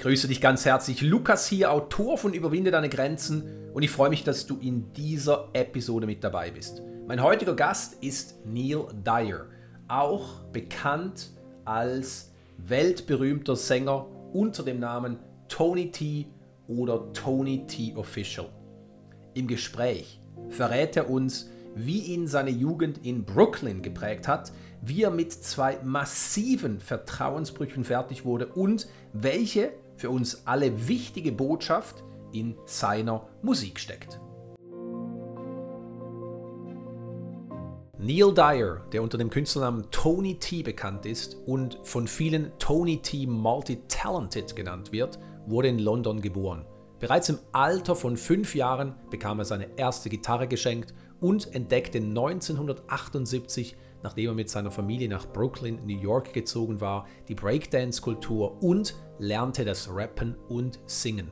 Ich grüße dich ganz herzlich. Lukas hier, Autor von Überwinde deine Grenzen und ich freue mich, dass du in dieser Episode mit dabei bist. Mein heutiger Gast ist Neil Dyer, auch bekannt als weltberühmter Sänger unter dem Namen Tony T oder Tony T Official. Im Gespräch verrät er uns, wie ihn seine Jugend in Brooklyn geprägt hat, wie er mit zwei massiven Vertrauensbrüchen fertig wurde und welche für uns alle wichtige Botschaft in seiner Musik steckt. Neil Dyer, der unter dem Künstlernamen Tony T bekannt ist und von vielen Tony T Multi-Talented genannt wird, wurde in London geboren. Bereits im Alter von fünf Jahren bekam er seine erste Gitarre geschenkt und entdeckte 1978 nachdem er mit seiner Familie nach Brooklyn, New York gezogen war, die Breakdance-Kultur und lernte das Rappen und Singen.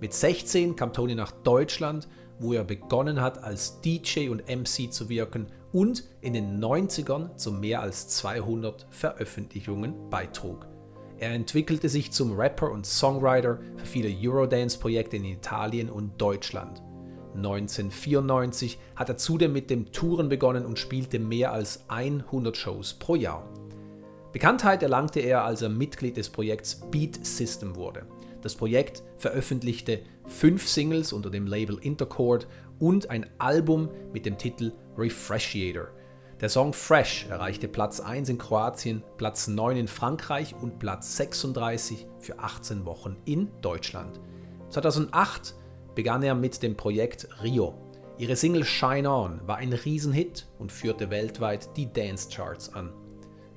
Mit 16 kam Tony nach Deutschland, wo er begonnen hat, als DJ und MC zu wirken und in den 90ern zu mehr als 200 Veröffentlichungen beitrug. Er entwickelte sich zum Rapper und Songwriter für viele Eurodance-Projekte in Italien und Deutschland. 1994 hat er zudem mit dem Touren begonnen und spielte mehr als 100 Shows pro Jahr. Bekanntheit erlangte er, als er Mitglied des Projekts Beat System wurde. Das Projekt veröffentlichte fünf Singles unter dem Label Intercord und ein Album mit dem Titel Refreshiator. Der Song Fresh erreichte Platz 1 in Kroatien, Platz 9 in Frankreich und Platz 36 für 18 Wochen in Deutschland. 2008 begann er mit dem Projekt Rio. Ihre Single Shine On war ein Riesenhit und führte weltweit die Dance Charts an.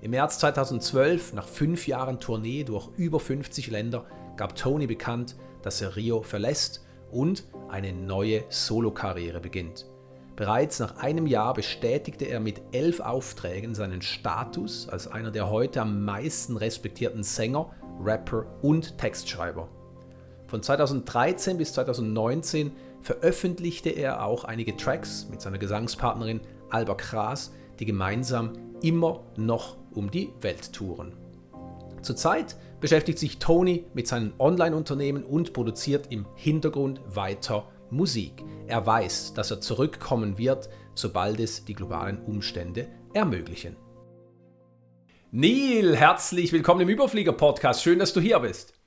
Im März 2012, nach fünf Jahren Tournee durch über 50 Länder, gab Tony bekannt, dass er Rio verlässt und eine neue Solokarriere beginnt. Bereits nach einem Jahr bestätigte er mit elf Aufträgen seinen Status als einer der heute am meisten respektierten Sänger, Rapper und Textschreiber. Von 2013 bis 2019 veröffentlichte er auch einige Tracks mit seiner Gesangspartnerin Alba Kras, die gemeinsam immer noch um die Welt touren. Zurzeit beschäftigt sich Tony mit seinem Online-Unternehmen und produziert im Hintergrund weiter Musik. Er weiß, dass er zurückkommen wird, sobald es die globalen Umstände ermöglichen. Neil, herzlich willkommen im Überflieger-Podcast. Schön, dass du hier bist.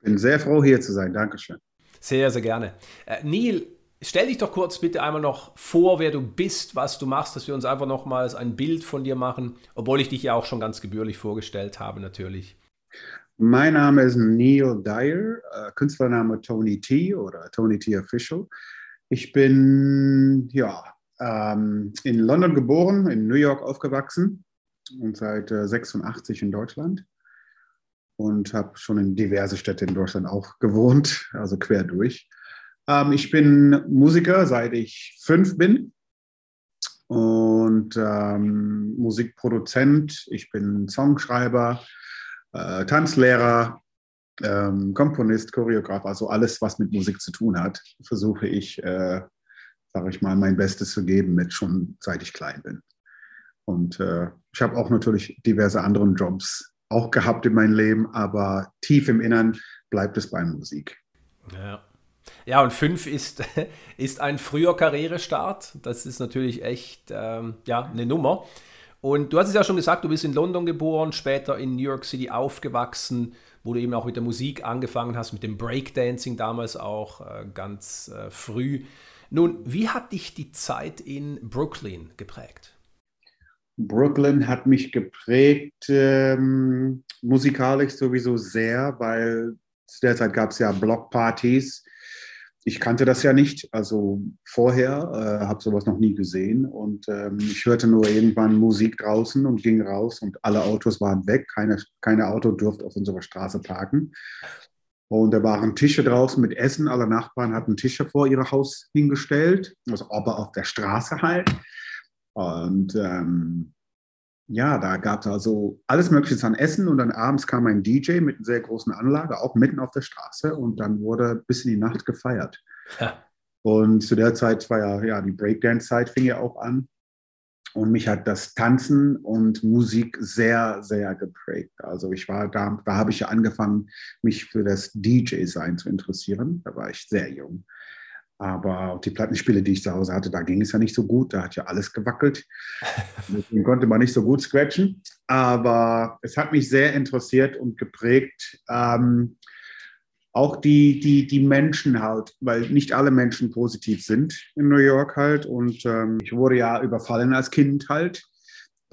Bin sehr froh, hier zu sein. Dankeschön. Sehr, sehr gerne. Äh, Neil, stell dich doch kurz bitte einmal noch vor, wer du bist, was du machst, dass wir uns einfach nochmals ein Bild von dir machen, obwohl ich dich ja auch schon ganz gebührlich vorgestellt habe, natürlich. Mein Name ist Neil Dyer, äh, Künstlername Tony T oder Tony T Official. Ich bin ja, ähm, in London geboren, in New York aufgewachsen und seit äh, 86 in Deutschland und habe schon in diverse Städte in Deutschland auch gewohnt, also quer durch. Ähm, ich bin Musiker, seit ich fünf bin und ähm, Musikproduzent. Ich bin Songschreiber, äh, Tanzlehrer, ähm, Komponist, Choreograf, also alles, was mit Musik zu tun hat, versuche ich, äh, sage ich mal, mein Bestes zu geben, mit schon seit ich klein bin. Und äh, ich habe auch natürlich diverse andere Jobs auch gehabt in meinem Leben, aber tief im Innern bleibt es bei Musik. Ja. Ja, und fünf ist, ist ein früher Karrierestart. Das ist natürlich echt ähm, ja, eine Nummer. Und du hast es ja schon gesagt, du bist in London geboren, später in New York City aufgewachsen, wo du eben auch mit der Musik angefangen hast, mit dem Breakdancing damals auch äh, ganz äh, früh. Nun, wie hat dich die Zeit in Brooklyn geprägt? Brooklyn hat mich geprägt, ähm, musikalisch sowieso sehr, weil zu der Zeit gab es ja Blockpartys. Ich kannte das ja nicht, also vorher, äh, habe sowas noch nie gesehen und ähm, ich hörte nur irgendwann Musik draußen und ging raus und alle Autos waren weg, keine, keine Auto durfte auf unserer Straße parken. Und da waren Tische draußen mit Essen, alle Nachbarn hatten Tische vor ihr Haus hingestellt, also aber auf der Straße halt. Und ähm, ja, da gab es also alles Mögliche an Essen und dann abends kam ein DJ mit einer sehr großen Anlage, auch mitten auf der Straße und dann wurde bis in die Nacht gefeiert. Ja. Und zu der Zeit war ja, ja die Breakdance-Zeit fing ja auch an. Und mich hat das Tanzen und Musik sehr, sehr geprägt. Also ich war da, da habe ich ja angefangen, mich für das DJ-Sein zu interessieren. Da war ich sehr jung. Aber die Plattenspiele, die ich zu Hause hatte, da ging es ja nicht so gut. Da hat ja alles gewackelt. Deswegen konnte man nicht so gut scratchen. Aber es hat mich sehr interessiert und geprägt. Ähm, auch die, die, die Menschen halt, weil nicht alle Menschen positiv sind in New York halt. Und ähm, ich wurde ja überfallen als Kind halt,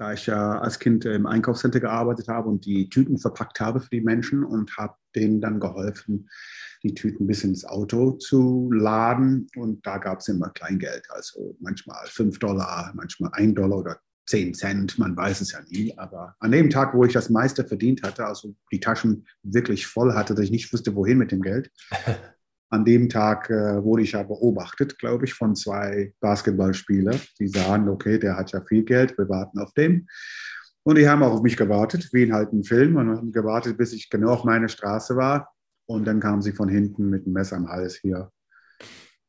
da ich ja als Kind im Einkaufscenter gearbeitet habe und die Tüten verpackt habe für die Menschen und habe denen dann geholfen, die Tüten bis ins Auto zu laden. Und da gab es immer Kleingeld, also manchmal 5 Dollar, manchmal 1 Dollar oder 10 Cent, man weiß es ja nie. Aber an dem Tag, wo ich das meiste verdient hatte, also die Taschen wirklich voll hatte, dass ich nicht wusste, wohin mit dem Geld, an dem Tag äh, wurde ich ja beobachtet, glaube ich, von zwei Basketballspielern. Die sahen, okay, der hat ja viel Geld, wir warten auf den. Und die haben auch auf mich gewartet, wie in halt einem Film, und haben gewartet, bis ich genau auf meine Straße war. Und dann kamen sie von hinten mit einem Messer am Hals hier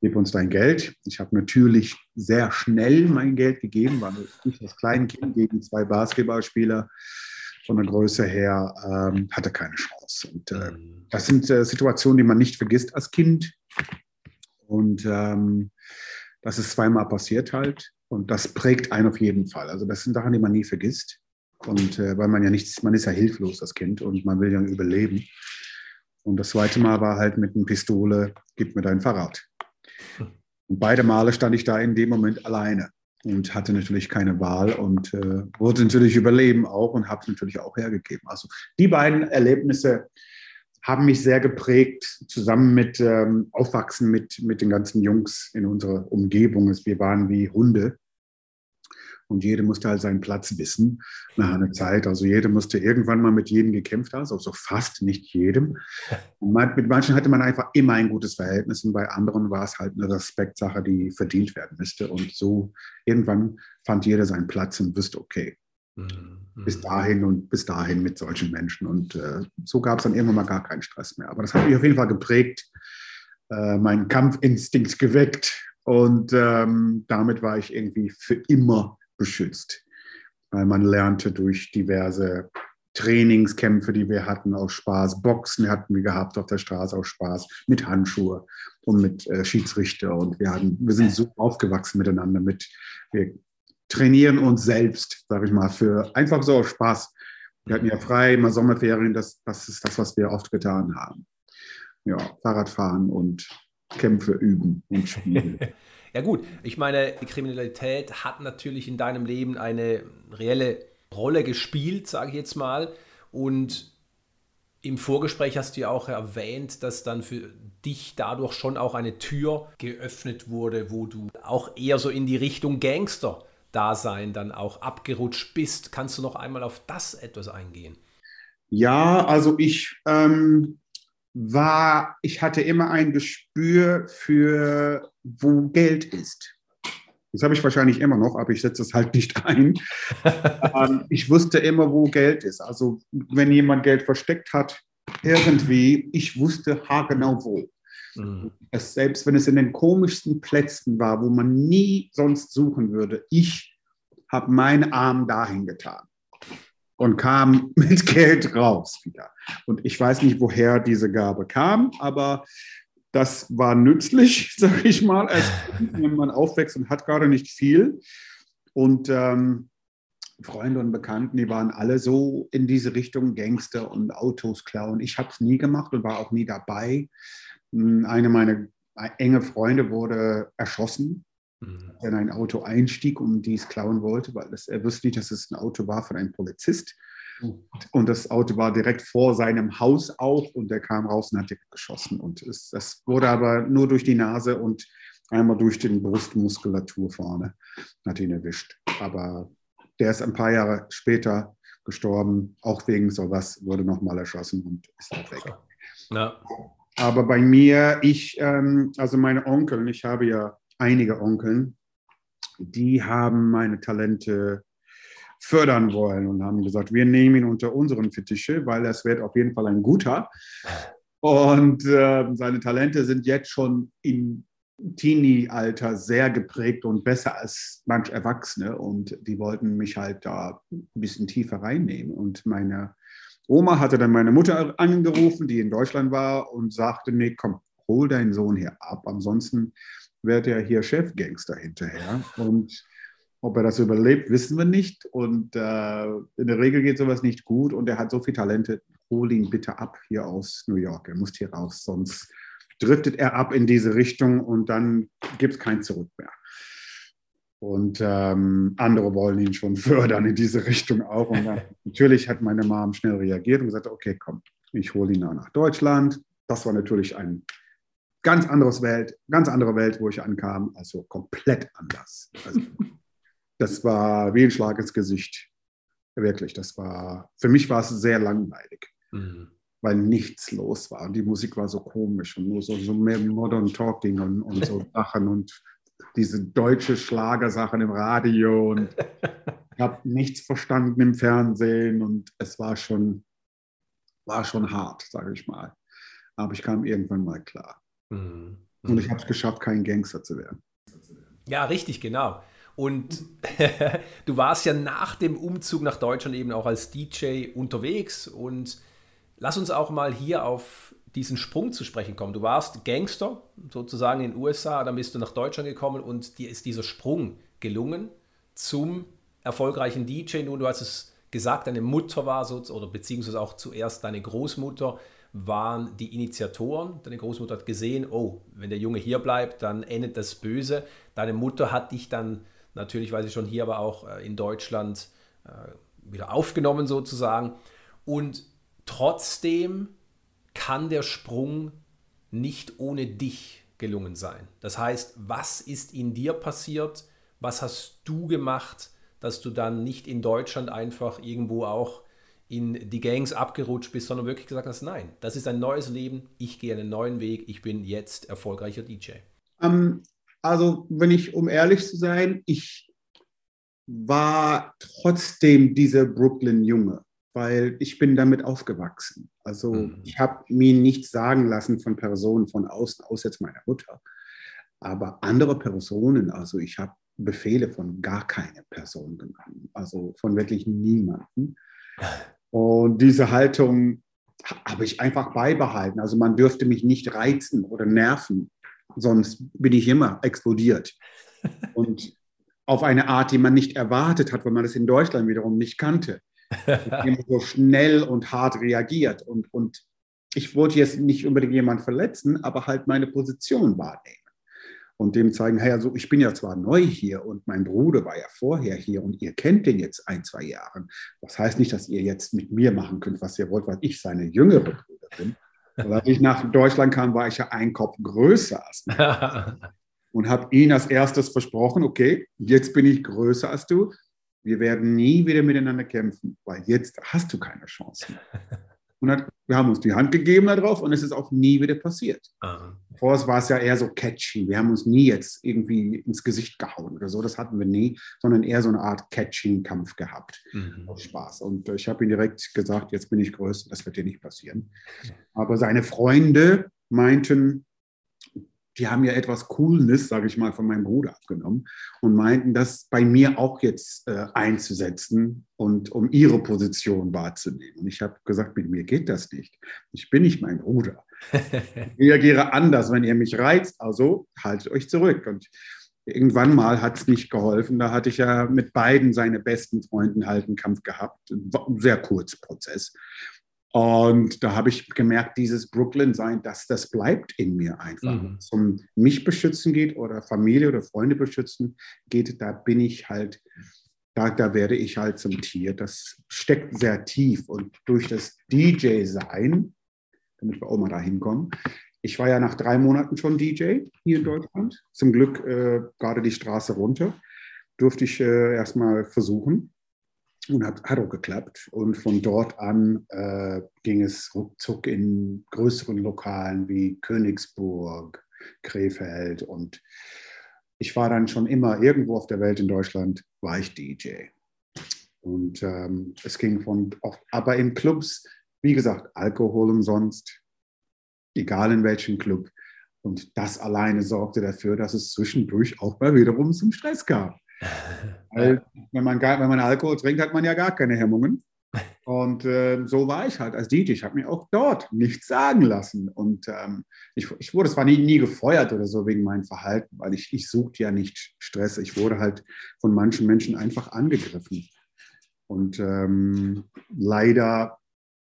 gib uns dein Geld. Ich habe natürlich sehr schnell mein Geld gegeben, weil ich als Kleinkind gegen zwei Basketballspieler von der Größe her ähm, hatte keine Chance. Und äh, mhm. das sind äh, Situationen, die man nicht vergisst als Kind. Und ähm, das ist zweimal passiert halt. Und das prägt einen auf jeden Fall. Also das sind Sachen, die man nie vergisst. Und äh, weil man ja nichts, man ist ja hilflos, das Kind, und man will ja überleben. Und das zweite Mal war halt mit einer Pistole, gib mir dein Fahrrad. Und beide Male stand ich da in dem Moment alleine und hatte natürlich keine Wahl und äh, wollte natürlich überleben auch und habe es natürlich auch hergegeben. Also die beiden Erlebnisse haben mich sehr geprägt, zusammen mit ähm, Aufwachsen mit, mit den ganzen Jungs in unserer Umgebung. Wir waren wie Hunde und jeder musste halt seinen Platz wissen nach einer Zeit. Also jeder musste irgendwann mal mit jedem gekämpft haben, also fast nicht jedem. Und mit manchen hatte man einfach immer ein gutes Verhältnis und bei anderen war es halt eine Respektsache, die verdient werden müsste. Und so irgendwann fand jeder seinen Platz und wusste, okay, mhm. bis dahin und bis dahin mit solchen Menschen. Und äh, so gab es dann irgendwann mal gar keinen Stress mehr. Aber das hat mich auf jeden Fall geprägt, äh, meinen Kampfinstinkt geweckt. Und ähm, damit war ich irgendwie für immer beschützt. Weil man lernte durch diverse Trainingskämpfe, die wir hatten, aus Spaß. Boxen hatten wir gehabt auf der Straße aus Spaß, mit Handschuhe und mit äh, Schiedsrichter. Und wir, hatten, wir sind so aufgewachsen miteinander. Mit, wir trainieren uns selbst, sage ich mal, für einfach so aus Spaß. Wir hatten ja frei, immer Sommerferien, das, das ist das, was wir oft getan haben. Ja, Fahrradfahren und Kämpfe üben und spielen. Ja gut, ich meine, die Kriminalität hat natürlich in deinem Leben eine reelle Rolle gespielt, sage ich jetzt mal. Und im Vorgespräch hast du ja auch erwähnt, dass dann für dich dadurch schon auch eine Tür geöffnet wurde, wo du auch eher so in die Richtung Gangster-Dasein dann auch abgerutscht bist. Kannst du noch einmal auf das etwas eingehen? Ja, also ich ähm, war, ich hatte immer ein Gespür für, wo Geld ist. Das habe ich wahrscheinlich immer noch, aber ich setze es halt nicht ein. ähm, ich wusste immer, wo Geld ist. Also wenn jemand Geld versteckt hat, irgendwie, ich wusste haargenau wo. Mhm. Es, selbst wenn es in den komischsten Plätzen war, wo man nie sonst suchen würde, ich habe meinen Arm dahin getan und kam mit Geld raus wieder. Und ich weiß nicht, woher diese Gabe kam, aber das war nützlich, sage ich mal, als wenn man aufwächst und hat gerade nicht viel. Und ähm, Freunde und Bekannten, die waren alle so in diese Richtung Gangster und Autos klauen. Ich habe es nie gemacht und war auch nie dabei. Hm, eine meiner enge Freunde wurde erschossen mhm. in ein Auto einstieg und dies klauen wollte, weil das, er wusste nicht, dass es ein Auto war von einem Polizist. Mhm. Und das Auto war direkt vor seinem Haus auch und er kam raus und hat direkt geschossen. Und es, das wurde aber nur durch die Nase und einmal durch die Brustmuskulatur vorne, hat ihn erwischt. Aber der ist ein paar Jahre später gestorben, auch wegen sowas, wurde nochmal erschossen und ist auch weg. Ja. Aber bei mir, ich, ähm, also meine Onkel, ich habe ja einige Onkeln, die haben meine Talente fördern wollen und haben gesagt, wir nehmen ihn unter unseren Fittiche, weil es wird auf jeden Fall ein guter. Und äh, seine Talente sind jetzt schon in Teenie-Alter sehr geprägt und besser als manch Erwachsene. Und die wollten mich halt da ein bisschen tiefer reinnehmen. Und meine Oma hatte dann meine Mutter angerufen, die in Deutschland war, und sagte, nee, komm, hol deinen Sohn hier ab. Ansonsten wird er hier Chefgangster hinterher. Und ob er das überlebt, wissen wir nicht. Und äh, in der Regel geht sowas nicht gut. Und er hat so viele Talente. Hol ihn bitte ab hier aus New York. Er muss hier raus, sonst driftet er ab in diese Richtung und dann gibt es kein Zurück mehr. Und ähm, andere wollen ihn schon fördern in diese Richtung auch. Und dann, natürlich hat meine Mom schnell reagiert und gesagt, okay, komm, ich hole ihn nach Deutschland. Das war natürlich ein ganz anderes Welt, ganz andere Welt, wo ich ankam, also komplett anders. Also, das war wie ein Schlag ins Gesicht. Wirklich, das war, für mich war es sehr langweilig. Mhm weil nichts los war. Und die Musik war so komisch und nur so, so mehr Modern Talking und, und so Sachen und diese deutsche Schlagersachen im Radio und ich habe nichts verstanden im Fernsehen und es war schon, war schon hart, sage ich mal. Aber ich kam irgendwann mal klar. Mhm. Und ich habe es geschafft, kein Gangster zu werden. Ja, richtig, genau. Und du warst ja nach dem Umzug nach Deutschland eben auch als DJ unterwegs und Lass uns auch mal hier auf diesen Sprung zu sprechen kommen. Du warst Gangster sozusagen in den USA, dann bist du nach Deutschland gekommen und dir ist dieser Sprung gelungen zum erfolgreichen DJ. Nun, du hast es gesagt, deine Mutter war so, oder beziehungsweise auch zuerst deine Großmutter waren die Initiatoren. Deine Großmutter hat gesehen, oh, wenn der Junge hier bleibt, dann endet das böse. Deine Mutter hat dich dann natürlich, weil sie schon hier, aber auch äh, in Deutschland äh, wieder aufgenommen sozusagen. Und Trotzdem kann der Sprung nicht ohne dich gelungen sein. Das heißt, was ist in dir passiert? Was hast du gemacht, dass du dann nicht in Deutschland einfach irgendwo auch in die Gangs abgerutscht bist, sondern wirklich gesagt hast, nein, das ist ein neues Leben, ich gehe einen neuen Weg, ich bin jetzt erfolgreicher DJ? Um, ähm, also, wenn ich, um ehrlich zu sein, ich war trotzdem dieser Brooklyn-Junge weil ich bin damit aufgewachsen. Also mhm. ich habe mir nichts sagen lassen von Personen von außen, außer jetzt meiner Mutter. Aber andere Personen, also ich habe Befehle von gar keine Person genommen, also von wirklich niemanden. Und diese Haltung habe ich einfach beibehalten. Also man dürfte mich nicht reizen oder nerven, sonst bin ich immer explodiert. Und auf eine Art, die man nicht erwartet hat, weil man es in Deutschland wiederum nicht kannte so schnell und hart reagiert. Und, und ich wollte jetzt nicht unbedingt jemanden verletzen, aber halt meine Position wahrnehmen. Und dem zeigen, hey, also ich bin ja zwar neu hier und mein Bruder war ja vorher hier und ihr kennt den jetzt ein, zwei Jahre. Das heißt nicht, dass ihr jetzt mit mir machen könnt, was ihr wollt, weil ich seine jüngere Bruder bin. Als ich nach Deutschland kam, war ich ja ein Kopf größer als du. und habe ihn als erstes versprochen, okay, jetzt bin ich größer als du, wir werden nie wieder miteinander kämpfen, weil jetzt hast du keine Chance mehr. Und hat, wir haben uns die Hand gegeben darauf und es ist auch nie wieder passiert. Aha. Vorher war es ja eher so catchy. Wir haben uns nie jetzt irgendwie ins Gesicht gehauen oder so. Das hatten wir nie, sondern eher so eine Art Catching-Kampf gehabt. Mhm. Aus Spaß. Und ich habe ihm direkt gesagt, jetzt bin ich größer, das wird dir nicht passieren. Aber seine Freunde meinten, die haben ja etwas Coolness, sage ich mal, von meinem Bruder abgenommen und meinten, das bei mir auch jetzt äh, einzusetzen und um ihre Position wahrzunehmen. Und ich habe gesagt, mit mir geht das nicht. Ich bin nicht mein Bruder. Ich reagiere anders, wenn ihr mich reizt. Also haltet euch zurück. Und irgendwann mal hat es nicht geholfen. Da hatte ich ja mit beiden seine besten Freunden halt einen Kampf gehabt. Ein sehr kurzer Prozess. Und da habe ich gemerkt, dieses Brooklyn-Sein, dass das bleibt in mir einfach. Mhm. Es um mich beschützen geht oder Familie oder Freunde beschützen geht, da bin ich halt, da, da werde ich halt zum Tier. Das steckt sehr tief. Und durch das DJ-Sein, damit wir auch mal da hinkommen, ich war ja nach drei Monaten schon DJ hier in Deutschland. Zum Glück äh, gerade die Straße runter. Durfte ich äh, erstmal versuchen und hat, hat auch geklappt. Und von dort an äh, ging es ruckzuck in größeren Lokalen wie Königsburg, Krefeld. Und ich war dann schon immer irgendwo auf der Welt in Deutschland, war ich DJ. Und ähm, es ging von, oft, aber in Clubs, wie gesagt, Alkohol umsonst, egal in welchem Club. Und das alleine sorgte dafür, dass es zwischendurch auch mal wiederum zum Stress kam. Weil, wenn, man gar, wenn man Alkohol trinkt, hat man ja gar keine Hemmungen. Und äh, so war ich halt als DJ. Ich habe mir auch dort nichts sagen lassen. Und ähm, ich, ich, wurde zwar nie, nie gefeuert oder so wegen meinem Verhalten, weil ich, ich suchte ja nicht Stress. Ich wurde halt von manchen Menschen einfach angegriffen. Und ähm, leider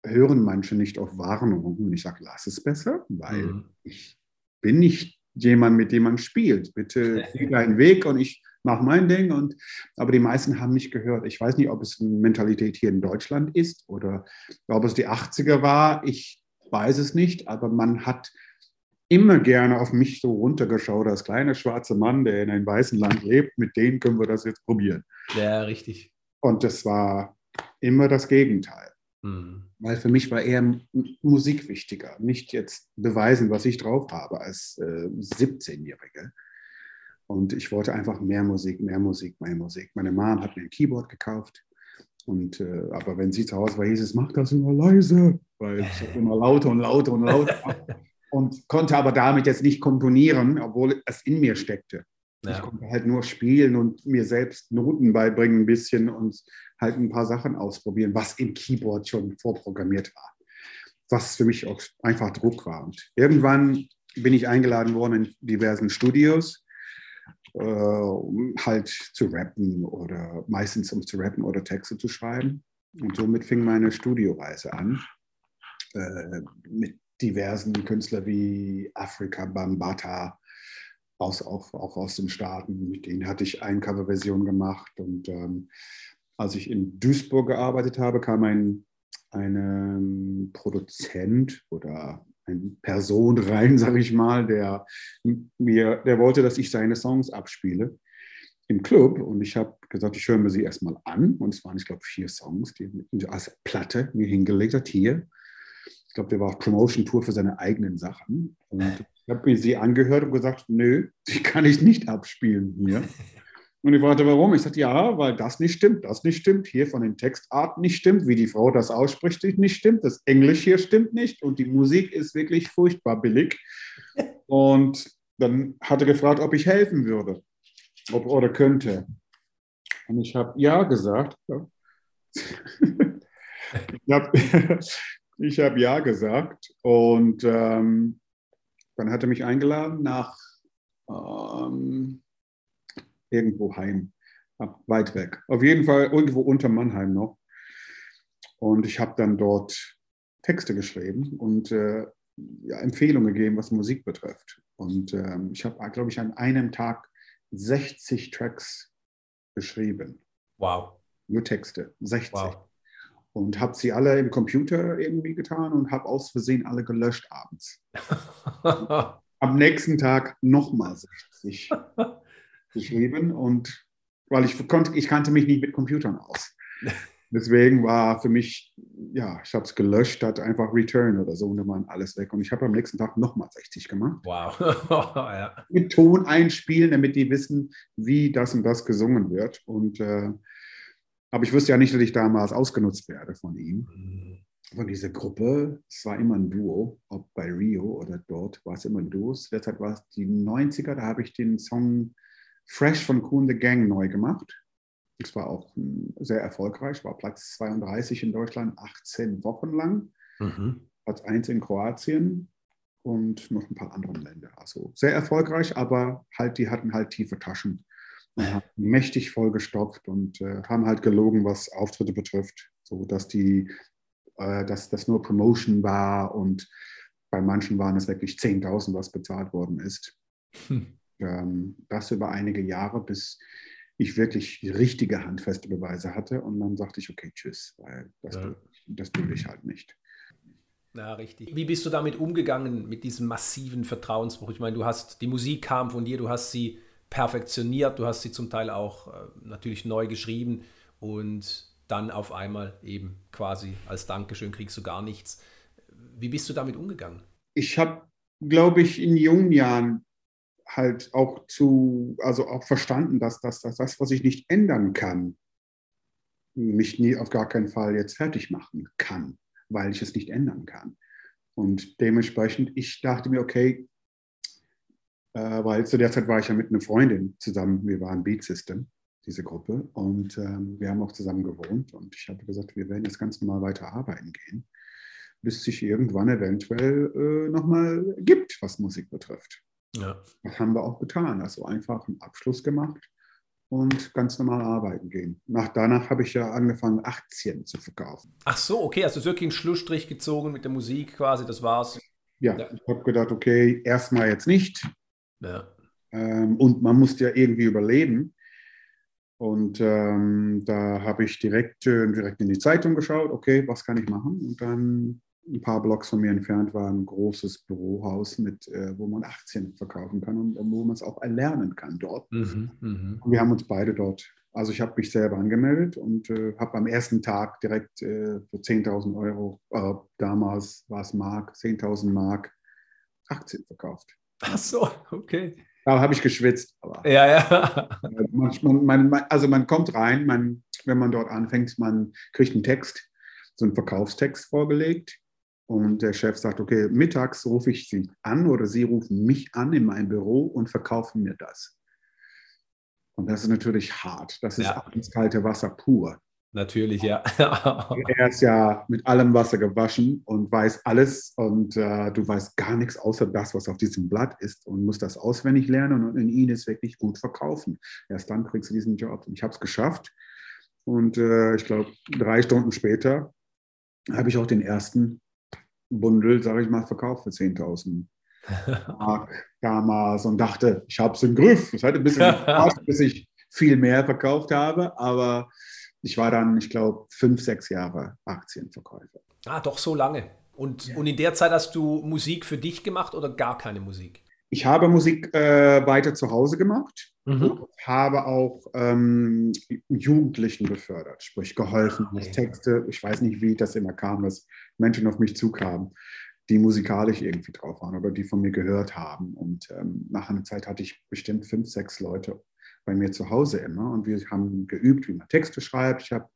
hören manche nicht auf Warnungen. Und ich sage, lass es besser, weil mhm. ich bin nicht jemand, mit dem man spielt. Bitte geh deinen Weg und ich mache mein Ding. Und, aber die meisten haben nicht gehört. Ich weiß nicht, ob es eine Mentalität hier in Deutschland ist oder ob es die 80er war. Ich weiß es nicht, aber man hat immer gerne auf mich so runtergeschaut als kleiner schwarzer Mann, der in einem weißen Land lebt. Mit denen können wir das jetzt probieren. Ja, richtig. Und das war immer das Gegenteil. Mhm. Weil für mich war eher Musik wichtiger, nicht jetzt beweisen, was ich drauf habe als äh, 17-Jährige. Und ich wollte einfach mehr Musik, mehr Musik, mehr Musik. Meine Mom hat mir ein Keyboard gekauft. Und, äh, aber wenn sie zu Hause war, hieß es, mach das immer leise, weil ich immer lauter und lauter und lauter. und konnte aber damit jetzt nicht komponieren, obwohl es in mir steckte. Ja. Ich konnte halt nur spielen und mir selbst Noten beibringen ein bisschen und halt ein paar Sachen ausprobieren, was im Keyboard schon vorprogrammiert war. Was für mich auch einfach Druck war. Und irgendwann bin ich eingeladen worden in diversen Studios, um halt zu rappen oder meistens um zu rappen oder Texte zu schreiben. Und somit fing meine Studioreise an äh, mit diversen Künstlern wie Afrika Bambata, aus, auch, auch aus den Staaten. Mit denen hatte ich eine Coverversion gemacht. Und ähm, als ich in Duisburg gearbeitet habe, kam ein, ein ähm, Produzent oder eine Person rein, sage ich mal, der mir, der wollte, dass ich seine Songs abspiele im Club und ich habe gesagt, ich höre mir sie erstmal an und es waren, ich glaube, vier Songs, die er als Platte mir hingelegt hat, hier. Ich glaube, der war auf Promotion-Tour für seine eigenen Sachen und ich habe mir sie angehört und gesagt, nö, die kann ich nicht abspielen hier. Und ich fragte, warum? Ich sagte, ja, weil das nicht stimmt, das nicht stimmt, hier von den Textarten nicht stimmt, wie die Frau das ausspricht, nicht stimmt, das Englisch hier stimmt nicht und die Musik ist wirklich furchtbar billig. Und dann hatte gefragt, ob ich helfen würde ob, oder könnte. Und ich habe ja gesagt. ich habe hab ja gesagt und ähm, dann hat er mich eingeladen nach ähm, irgendwo heim, weit weg. Auf jeden Fall irgendwo unter Mannheim noch. Und ich habe dann dort Texte geschrieben und äh, ja, Empfehlungen gegeben, was Musik betrifft. Und ähm, ich habe, glaube ich, an einem Tag 60 Tracks geschrieben. Wow. Nur Texte, 60. Wow. Und habe sie alle im Computer irgendwie getan und habe aus Versehen alle gelöscht abends. Am nächsten Tag nochmal 60 geschrieben und weil ich konnte, ich kannte mich nicht mit Computern aus. Deswegen war für mich, ja, ich habe es gelöscht, hat einfach Return oder so und dann war alles weg. Und ich habe am nächsten Tag nochmal 60 gemacht. Wow. ja. Mit Ton einspielen, damit die wissen, wie das und das gesungen wird. Und äh, aber ich wusste ja nicht, dass ich damals ausgenutzt werde von ihm. Mhm. Von dieser Gruppe. Es war immer ein Duo, ob bei Rio oder dort war es immer ein Duo. Derzeit war es die 90er, da habe ich den Song Fresh von Cool the Gang neu gemacht. Es war auch sehr erfolgreich, war Platz 32 in Deutschland, 18 Wochen lang. Mhm. Platz 1 in Kroatien und noch ein paar anderen Länder. Also sehr erfolgreich, aber halt, die hatten halt tiefe Taschen und haben mächtig vollgestopft und äh, haben halt gelogen, was Auftritte betrifft, so dass die, äh, dass das nur Promotion war und bei manchen waren es wirklich 10.000, was bezahlt worden ist. Hm. Ähm, das über einige Jahre, bis ich wirklich richtige handfeste Beweise hatte. Und dann sagte ich, okay, tschüss, weil das, ja. das tue ich halt nicht. Ja, richtig. Wie bist du damit umgegangen, mit diesem massiven Vertrauensbruch? Ich meine, du hast, die Musik kam von dir, du hast sie perfektioniert, du hast sie zum Teil auch äh, natürlich neu geschrieben und dann auf einmal eben quasi als Dankeschön kriegst du gar nichts. Wie bist du damit umgegangen? Ich habe, glaube ich, in jungen Jahren halt auch zu, also auch verstanden, dass, dass, dass das, was ich nicht ändern kann, mich nie auf gar keinen Fall jetzt fertig machen kann, weil ich es nicht ändern kann. Und dementsprechend, ich dachte mir, okay, äh, weil zu der Zeit war ich ja mit einer Freundin zusammen. Wir waren Beat System, diese Gruppe, und ähm, wir haben auch zusammen gewohnt. Und ich habe gesagt, wir werden jetzt ganz normal weiter arbeiten gehen, bis sich irgendwann eventuell äh, nochmal gibt, was Musik betrifft. Ja. Das haben wir auch getan. Also einfach einen Abschluss gemacht und ganz normal arbeiten gehen. Nach, danach habe ich ja angefangen, Aktien zu verkaufen. Ach so, okay, du wirklich einen Schlussstrich gezogen mit der Musik quasi, das war's. Ja, ja. ich habe gedacht, okay, erstmal jetzt nicht. Ja. Ähm, und man muss ja irgendwie überleben. Und ähm, da habe ich direkt, äh, direkt in die Zeitung geschaut, okay, was kann ich machen? Und dann ein paar Blocks von mir entfernt war ein großes Bürohaus, mit, äh, wo man Aktien verkaufen kann und wo man es auch erlernen kann dort. Mhm, mh. Und wir haben uns beide dort, also ich habe mich selber angemeldet und äh, habe am ersten Tag direkt äh, für 10.000 Euro, äh, damals war es Mark, 10.000 Mark Aktien verkauft. Ach so, okay. Da habe ich geschwitzt. Aber ja, ja. Man, man, man, also man kommt rein, wenn man dort anfängt, man kriegt einen Text, so einen Verkaufstext vorgelegt und der Chef sagt, okay, mittags rufe ich Sie an oder Sie rufen mich an in mein Büro und verkaufen mir das. Und das ist natürlich hart. Das ist ja. auch ins kalte Wasser pur. Natürlich, ja. er ist ja mit allem Wasser gewaschen und weiß alles und äh, du weißt gar nichts außer das, was auf diesem Blatt ist und musst das auswendig lernen und in ihn es wirklich gut verkaufen. Erst dann kriegst du diesen Job. Und ich habe es geschafft und äh, ich glaube, drei Stunden später habe ich auch den ersten Bundel, sage ich mal, verkauft für 10.000 Mark damals und dachte, ich habe es im Griff. Es hat ein bisschen gepasst, bis ich viel mehr verkauft habe, aber ich war dann, ich glaube, fünf, sechs Jahre Aktienverkäufer. Ah, doch so lange. Und, ja. und in der Zeit hast du Musik für dich gemacht oder gar keine Musik? Ich habe Musik äh, weiter zu Hause gemacht mhm. habe auch ähm, Jugendlichen befördert, sprich geholfen, okay. Texte. Ich weiß nicht, wie das immer kam, dass Menschen auf mich zukamen, die musikalisch irgendwie drauf waren oder die von mir gehört haben. Und ähm, nach einer Zeit hatte ich bestimmt fünf, sechs Leute bei mir zu Hause immer und wir haben geübt, wie man Texte schreibt. Ich habe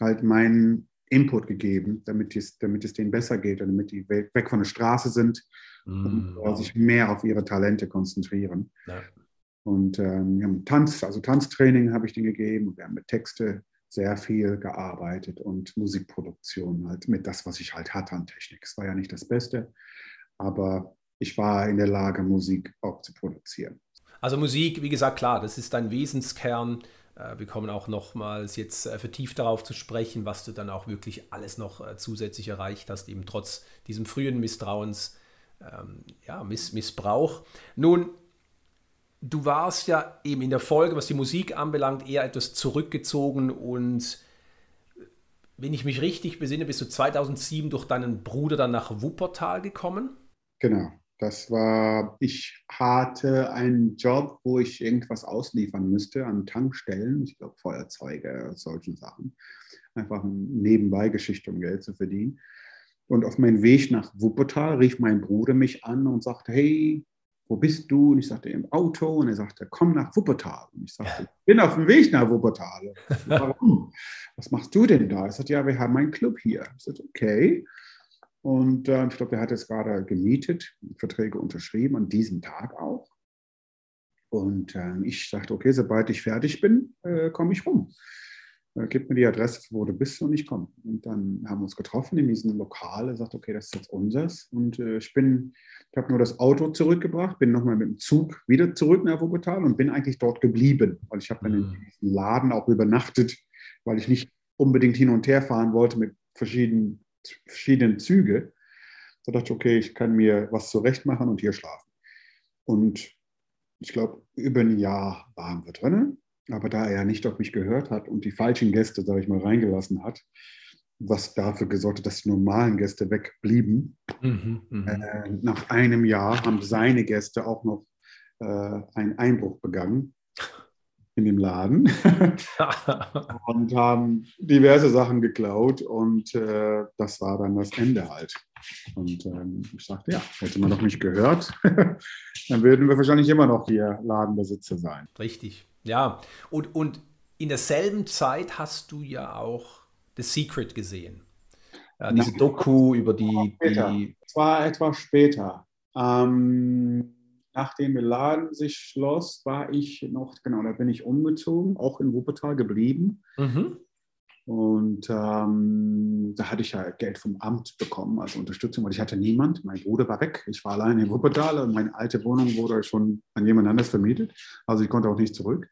halt meinen Input gegeben, damit es, damit es denen besser geht und damit die weg von der Straße sind mm. und sich mehr auf ihre Talente konzentrieren. Ja. Und ähm, wir haben Tanz, also Tanztraining habe ich denen gegeben wir haben mit Texte sehr viel gearbeitet und Musikproduktion halt mit das, was ich halt hatte an Technik. Es war ja nicht das Beste, aber ich war in der Lage, Musik auch zu produzieren. Also Musik, wie gesagt, klar, das ist dein Wesenskern. Äh, wir kommen auch nochmals jetzt äh, vertieft darauf zu sprechen, was du dann auch wirklich alles noch äh, zusätzlich erreicht hast, eben trotz diesem frühen Misstrauens, ähm, ja, Miss Missbrauch. Nun, du warst ja eben in der Folge, was die Musik anbelangt, eher etwas zurückgezogen und wenn ich mich richtig besinne, bist du 2007 durch deinen Bruder dann nach Wuppertal gekommen? Genau. Das war, ich hatte einen Job, wo ich irgendwas ausliefern müsste an Tankstellen, ich glaube Feuerzeuge, solchen Sachen. Einfach eine Nebenbei-Geschichte, um Geld zu verdienen. Und auf meinem Weg nach Wuppertal rief mein Bruder mich an und sagte, hey, wo bist du? Und ich sagte, im Auto. Und er sagte, komm nach Wuppertal. Und ich sagte, ich bin auf dem Weg nach Wuppertal. Warum? Was machst du denn da? Er sagte, ja, wir haben einen Club hier. Ich sagte, okay. Und äh, ich glaube, er hat es gerade gemietet, Verträge unterschrieben, an diesem Tag auch. Und äh, ich sagte, okay, sobald ich fertig bin, äh, komme ich rum. Äh, gib mir die Adresse, wo du bist und ich komme. Und dann haben wir uns getroffen in diesem Lokal. Er sagt, okay, das ist jetzt unseres. Und äh, ich bin, ich habe nur das Auto zurückgebracht, bin nochmal mit dem Zug wieder zurück nach Wuppertal und bin eigentlich dort geblieben. Weil ich habe dann in mhm. diesem Laden auch übernachtet, weil ich nicht unbedingt hin und her fahren wollte mit verschiedenen verschiedenen Züge. Da dachte ich, okay, ich kann mir was zurecht machen und hier schlafen. Und ich glaube, über ein Jahr waren wir drinnen. Aber da er nicht auf mich gehört hat und die falschen Gäste, sage ich mal, reingelassen hat, was dafür gesorgt hat, dass die normalen Gäste wegblieben. Mhm, mhm. äh, nach einem Jahr haben seine Gäste auch noch äh, einen Einbruch begangen in dem Laden und haben diverse Sachen geklaut und äh, das war dann das Ende halt. Und ähm, ich sagte, ja, hätte man doch nicht gehört, dann würden wir wahrscheinlich immer noch hier Ladenbesitzer sein. Richtig, ja. Und, und in derselben Zeit hast du ja auch The Secret gesehen. Ja, diese Doku über die. Es war etwas später. Ähm, nachdem der Laden sich schloss, war ich noch, genau, da bin ich umgezogen, auch in Wuppertal geblieben. Mhm. Und ähm, da hatte ich ja Geld vom Amt bekommen als Unterstützung, weil ich hatte niemand. Mein Bruder war weg. Ich war allein in Wuppertal und meine alte Wohnung wurde schon an jemand anderes vermietet. Also ich konnte auch nicht zurück.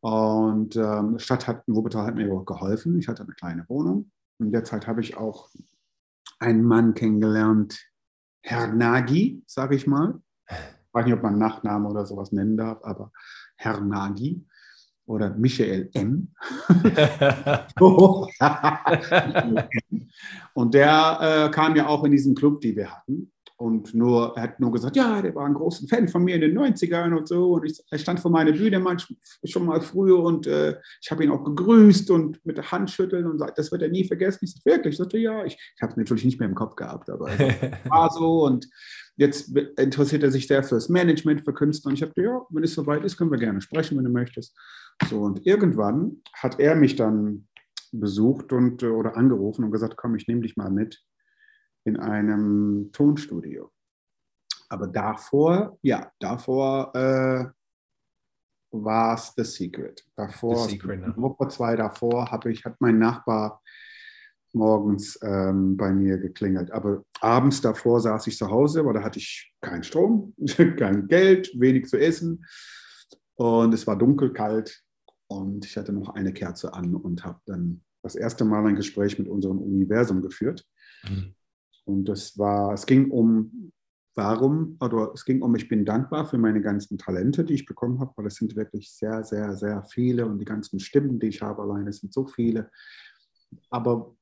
Und ähm, Stadt hat, Wuppertal hat mir geholfen. Ich hatte eine kleine Wohnung. In der Zeit habe ich auch einen Mann kennengelernt, Herr Nagy, sage ich mal. Ich weiß nicht, ob man Nachname oder sowas nennen darf, aber Herr Nagy oder Michael M. und der äh, kam ja auch in diesen Club, die wir hatten. Und nur, er hat nur gesagt, ja, der war ein großer Fan von mir in den 90ern und so. Und ich, er stand vor meiner Bühne manchmal, schon mal früher und äh, ich habe ihn auch gegrüßt und mit der Hand schütteln und sagt, das wird er nie vergessen. Ich sagte, wirklich? Ich sagte, ja, ich, ich habe es natürlich nicht mehr im Kopf gehabt, aber war so. Und jetzt interessiert er sich sehr fürs Management, für Künstler. Und ich habe ja, wenn es soweit ist, können wir gerne sprechen, wenn du möchtest. So, und irgendwann hat er mich dann besucht und, äh, oder angerufen und gesagt, komm, ich nehme dich mal mit in einem Tonstudio. Aber davor, ja, davor äh, war es The Secret. Davor, The Secret, ne? Woche zwei davor, habe ich, hat mein Nachbar morgens ähm, bei mir geklingelt. Aber abends davor saß ich zu Hause, weil da hatte ich keinen Strom, kein Geld, wenig zu essen. Und es war dunkel, kalt. Und ich hatte noch eine Kerze an und habe dann das erste Mal ein Gespräch mit unserem Universum geführt. Mhm. Und das war, es ging um, warum, oder es ging um, ich bin dankbar für meine ganzen Talente, die ich bekommen habe, weil es sind wirklich sehr, sehr, sehr viele und die ganzen Stimmen, die ich habe alleine, sind so viele. Aber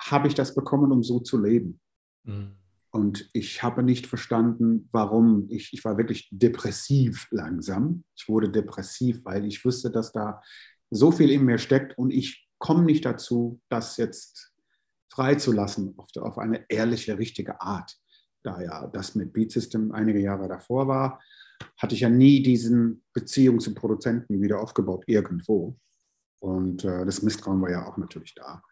habe ich das bekommen, um so zu leben? Mhm. Und ich habe nicht verstanden, warum. Ich, ich war wirklich depressiv langsam. Ich wurde depressiv, weil ich wusste, dass da so viel in mir steckt und ich komme nicht dazu, das jetzt freizulassen auf, auf eine ehrliche, richtige Art. Da ja das mit Beat System einige Jahre davor war, hatte ich ja nie diesen Beziehung zum Produzenten wieder aufgebaut, irgendwo. Und äh, das Misstrauen war ja auch natürlich da.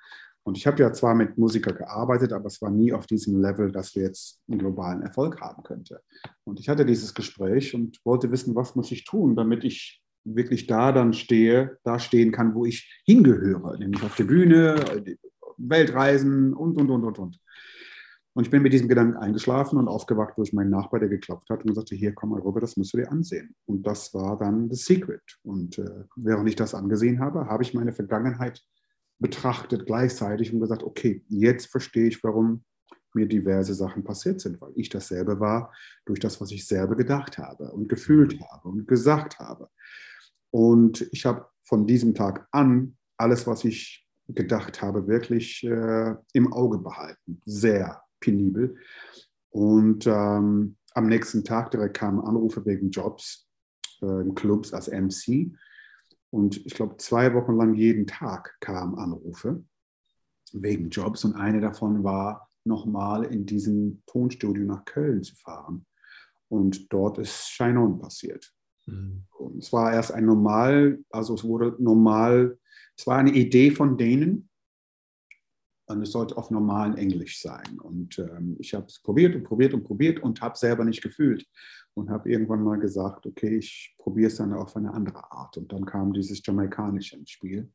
Und ich habe ja zwar mit Musikern gearbeitet, aber es war nie auf diesem Level, dass wir jetzt einen globalen Erfolg haben könnte. Und ich hatte dieses Gespräch und wollte wissen, was muss ich tun, damit ich wirklich da dann stehe, da stehen kann, wo ich hingehöre, nämlich auf der Bühne, Weltreisen und, und, und, und, und. Und ich bin mit diesem Gedanken eingeschlafen und aufgewacht durch meinen Nachbar, der geklopft hat und sagte, hier, komm mal rüber, das musst du dir ansehen. Und das war dann The Secret. Und äh, während ich das angesehen habe, habe ich meine Vergangenheit betrachtet gleichzeitig und gesagt, okay, jetzt verstehe ich, warum mir diverse Sachen passiert sind, weil ich dasselbe war durch das, was ich selber gedacht habe und gefühlt habe und gesagt habe. Und ich habe von diesem Tag an alles, was ich gedacht habe, wirklich äh, im Auge behalten. Sehr penibel. Und ähm, am nächsten Tag direkt kamen Anrufe wegen Jobs äh, in Clubs als MC. Und ich glaube, zwei Wochen lang jeden Tag kamen Anrufe wegen Jobs. Und eine davon war, nochmal in diesem Tonstudio nach Köln zu fahren. Und dort ist Shine On passiert. Mhm. es war erst ein normal, also es wurde normal es war eine Idee von denen und es sollte auf normalen Englisch sein. Und ähm, ich habe es probiert und probiert und probiert und habe selber nicht gefühlt und habe irgendwann mal gesagt, okay, ich probiere es dann auf eine andere Art. Und dann kam dieses Jamaikanische ins Spiel.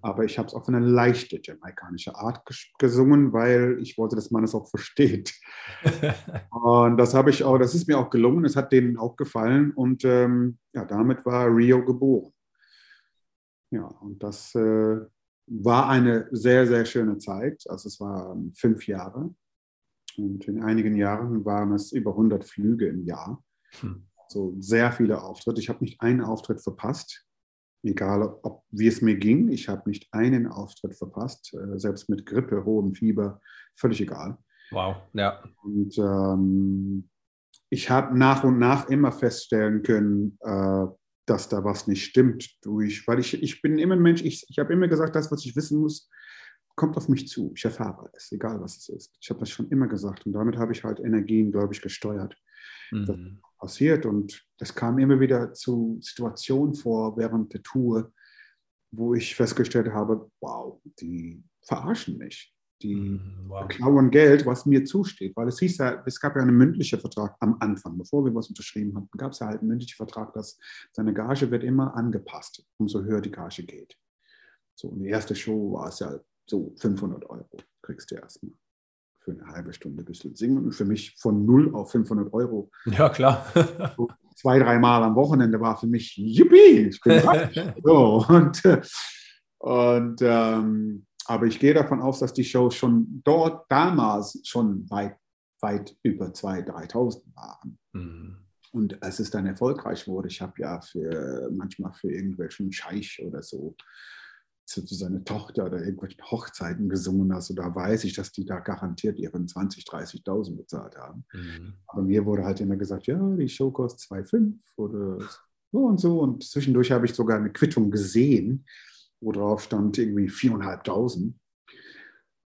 Aber ich habe es auf eine leichte jamaikanische Art gesungen, weil ich wollte, dass man es auch versteht. und das habe ich auch, das ist mir auch gelungen, es hat denen auch gefallen. Und ähm, ja, damit war Rio geboren. Ja, und das äh, war eine sehr, sehr schöne Zeit. Also es waren fünf Jahre. Und in einigen Jahren waren es über 100 Flüge im Jahr. Hm. So sehr viele Auftritte. Ich habe nicht einen Auftritt verpasst, egal ob, wie es mir ging. Ich habe nicht einen Auftritt verpasst, äh, selbst mit Grippe, hohem Fieber, völlig egal. Wow, ja. Und ähm, ich habe nach und nach immer feststellen können, äh, dass da was nicht stimmt. Durch, weil ich, ich bin immer ein Mensch, ich, ich habe immer gesagt, das, was ich wissen muss, kommt auf mich zu. Ich erfahre es, egal was es ist. Ich habe das schon immer gesagt und damit habe ich halt Energien, glaube ich, gesteuert. Mhm. Das passiert und es kam immer wieder zu Situationen vor während der Tour, wo ich festgestellt habe, wow, die verarschen mich. Die mm, wow. klauen Geld, was mir zusteht. Weil es hieß ja, es gab ja einen mündlichen Vertrag am Anfang, bevor wir was unterschrieben hatten, gab es ja halt einen mündlichen Vertrag, dass seine Gage wird immer angepasst, umso höher die Gage geht. So, und die erste Show war es ja so 500 Euro, kriegst du erstmal für eine halbe Stunde bisschen singen. Und für mich von 0 auf 500 Euro. Ja, klar. so zwei, dreimal am Wochenende war für mich, yippie, ich bin reich. so, und, und ähm, aber ich gehe davon aus, dass die Shows schon dort damals schon weit, weit über 2.000, 3.000 waren. Mhm. Und als es dann erfolgreich wurde, ich habe ja für manchmal für irgendwelchen Scheich oder so seiner Tochter oder irgendwelchen Hochzeiten gesungen hast, da weiß ich, dass die da garantiert ihren 20.000, 30.000 bezahlt haben. Mhm. Aber mir wurde halt immer gesagt, ja, die Show kostet 2,5 oder so und so. Und zwischendurch habe ich sogar eine Quittung gesehen, wo drauf stand irgendwie 4.500.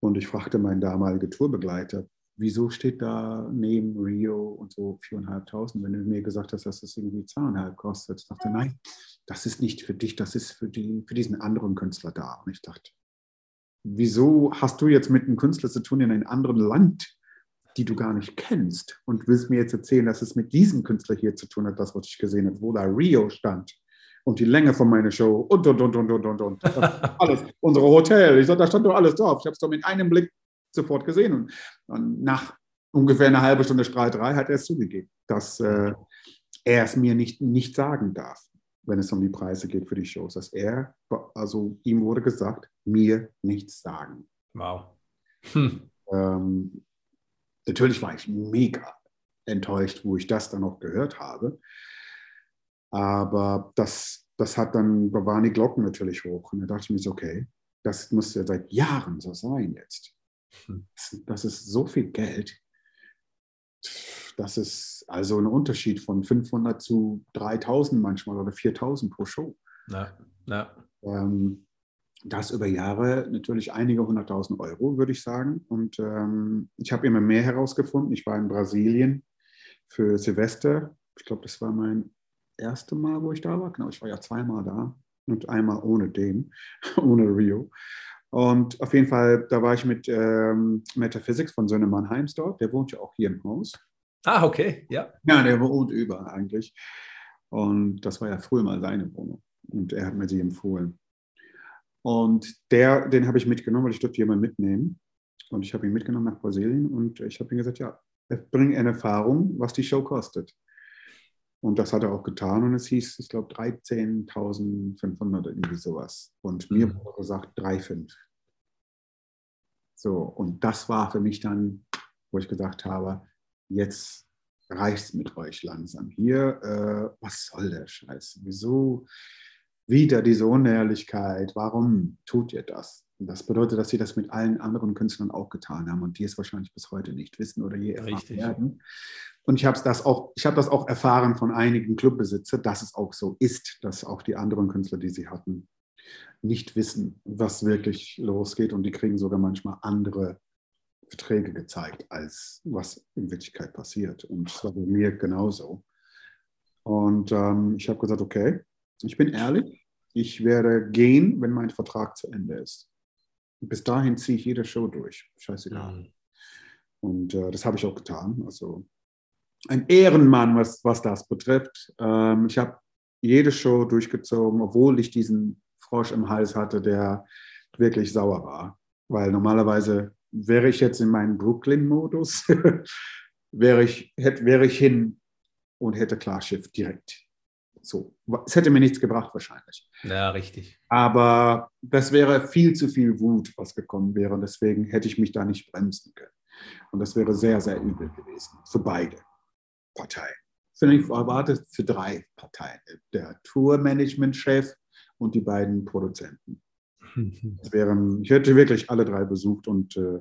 Und ich fragte meinen damaligen Tourbegleiter, wieso steht da neben Rio und so 4.500, wenn du mir gesagt hast, dass das irgendwie 2,5 kostet? Ich dachte, nein, das ist nicht für dich, das ist für, die, für diesen anderen Künstler da. Und ich dachte, wieso hast du jetzt mit einem Künstler zu tun in einem anderen Land, die du gar nicht kennst und willst mir jetzt erzählen, dass es mit diesem Künstler hier zu tun hat, das, was ich gesehen habe, wo da Rio stand und die Länge von meiner Show und, und, und, und, und, und, und. alles, unsere Hotel, ich sag, da stand doch alles drauf. Ich habe es doch mit einem Blick sofort gesehen und, und nach ungefähr einer halben Stunde Streiterei hat er es zugegeben, dass äh, er es mir nicht, nicht sagen darf wenn es um die Preise geht für die Shows, dass er, also ihm wurde gesagt, mir nichts sagen. Wow. Hm. Ähm, natürlich war ich mega enttäuscht, wo ich das dann noch gehört habe. Aber das, das hat dann, da waren die Glocken natürlich hoch. Und da dachte ich mir so, okay, das muss ja seit Jahren so sein jetzt. Hm. Das ist so viel Geld das ist also ein Unterschied von 500 zu 3000 manchmal oder 4000 pro Show. Ja, ja. Ähm, das über Jahre natürlich einige hunderttausend Euro, würde ich sagen. Und ähm, ich habe immer mehr herausgefunden. Ich war in Brasilien für Silvester. Ich glaube, das war mein erstes Mal, wo ich da war. Genau, ich war ja zweimal da und einmal ohne den, ohne Rio. Und auf jeden Fall, da war ich mit ähm, Metaphysics von Söhne Mannheims dort. Der wohnt ja auch hier im Haus. Ah, okay, ja. Ja, der wohnt über eigentlich. Und das war ja früher mal seine Wohnung. Und er hat mir sie empfohlen. Und der, den habe ich mitgenommen, weil ich durfte jemanden mitnehmen. Und ich habe ihn mitgenommen nach Brasilien und ich habe ihm gesagt, ja, bring eine Erfahrung, was die Show kostet. Und das hat er auch getan und es hieß, ich glaube, 13.500 irgendwie sowas. Und mir mhm. wurde gesagt 3,5. So, und das war für mich dann, wo ich gesagt habe, jetzt reicht es mit euch langsam. Hier, äh, was soll der Scheiß? Wieso wieder diese Unehrlichkeit? Warum tut ihr das? Und das bedeutet, dass sie das mit allen anderen Künstlern auch getan haben und die es wahrscheinlich bis heute nicht wissen oder je erfahren Richtig. werden. Und ich habe das auch, ich habe das auch erfahren von einigen Clubbesitzern, dass es auch so ist, dass auch die anderen Künstler, die sie hatten, nicht wissen, was wirklich losgeht und die kriegen sogar manchmal andere Verträge gezeigt, als was in Wirklichkeit passiert. Und das war bei mir genauso. Und ähm, ich habe gesagt, okay, ich bin ehrlich, ich werde gehen, wenn mein Vertrag zu Ende ist. Bis dahin ziehe ich jede Show durch. Scheißegal. Mhm. Und äh, das habe ich auch getan. Also ein Ehrenmann, was, was das betrifft. Ähm, ich habe jede Show durchgezogen, obwohl ich diesen Frosch im Hals hatte, der wirklich sauer war. Weil normalerweise wäre ich jetzt in meinem Brooklyn-Modus, wäre ich, hätte, wäre ich hin und hätte Klarschiff direkt. So, es hätte mir nichts gebracht wahrscheinlich. Ja, richtig. Aber das wäre viel zu viel Wut, was gekommen wäre. Und deswegen hätte ich mich da nicht bremsen können. Und das wäre sehr, sehr übel gewesen für beide Parteien. Vielleicht erwartet für drei Parteien. Der Tourmanagement-Chef und die beiden Produzenten. Wären, ich hätte wirklich alle drei besucht. Und, äh,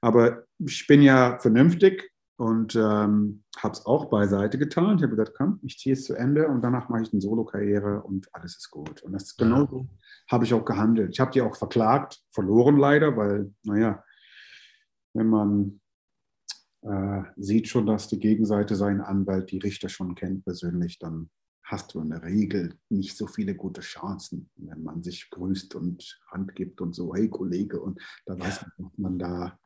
aber ich bin ja vernünftig und ähm, habe es auch beiseite getan. Ich habe gesagt, komm, ich ziehe es zu Ende und danach mache ich eine Solo-Karriere und alles ist gut. Und das ist genau so habe ich auch gehandelt. Ich habe die auch verklagt, verloren leider, weil, naja, wenn man äh, sieht schon, dass die Gegenseite seinen Anwalt, die Richter schon kennt persönlich, dann hast du in der Regel nicht so viele gute Chancen, wenn man sich grüßt und Hand gibt und so, hey Kollege, und da weiß man, dass man da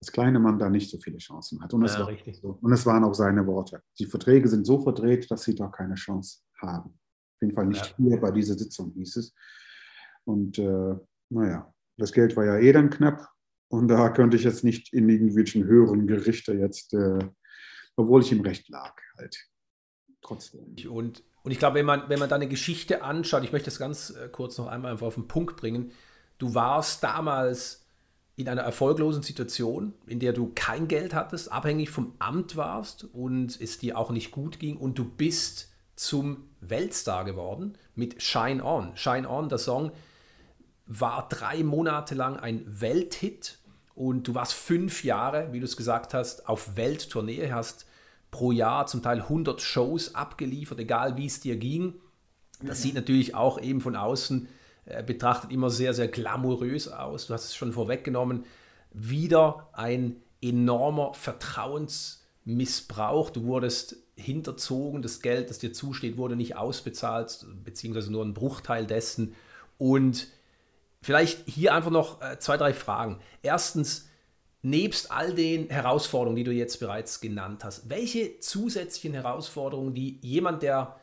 als kleine Mann da nicht so viele Chancen hat. Und es, ja, war so. und es waren auch seine Worte. Die Verträge sind so verdreht, dass sie da keine Chance haben. Auf jeden Fall nicht ja. hier bei dieser Sitzung, hieß es. Und äh, naja, das Geld war ja eh dann knapp. Und da könnte ich jetzt nicht in irgendwelchen höheren Gerichte jetzt, äh, obwohl ich im Recht lag, halt trotzdem. Und, und ich glaube, wenn man, wenn man deine Geschichte anschaut, ich möchte das ganz äh, kurz noch einmal einfach auf den Punkt bringen. Du warst damals in einer erfolglosen Situation, in der du kein Geld hattest, abhängig vom Amt warst und es dir auch nicht gut ging und du bist zum Weltstar geworden mit Shine On. Shine On, der Song, war drei Monate lang ein Welthit und du warst fünf Jahre, wie du es gesagt hast, auf Welttournee, hast pro Jahr zum Teil 100 Shows abgeliefert, egal wie es dir ging. Das sieht natürlich auch eben von außen äh, betrachtet immer sehr, sehr glamourös aus. Du hast es schon vorweggenommen. Wieder ein enormer Vertrauensmissbrauch. Du wurdest hinterzogen, das Geld, das dir zusteht, wurde nicht ausbezahlt, beziehungsweise nur ein Bruchteil dessen. Und vielleicht hier einfach noch äh, zwei, drei Fragen. Erstens, nebst all den Herausforderungen, die du jetzt bereits genannt hast, welche zusätzlichen Herausforderungen, die jemand, der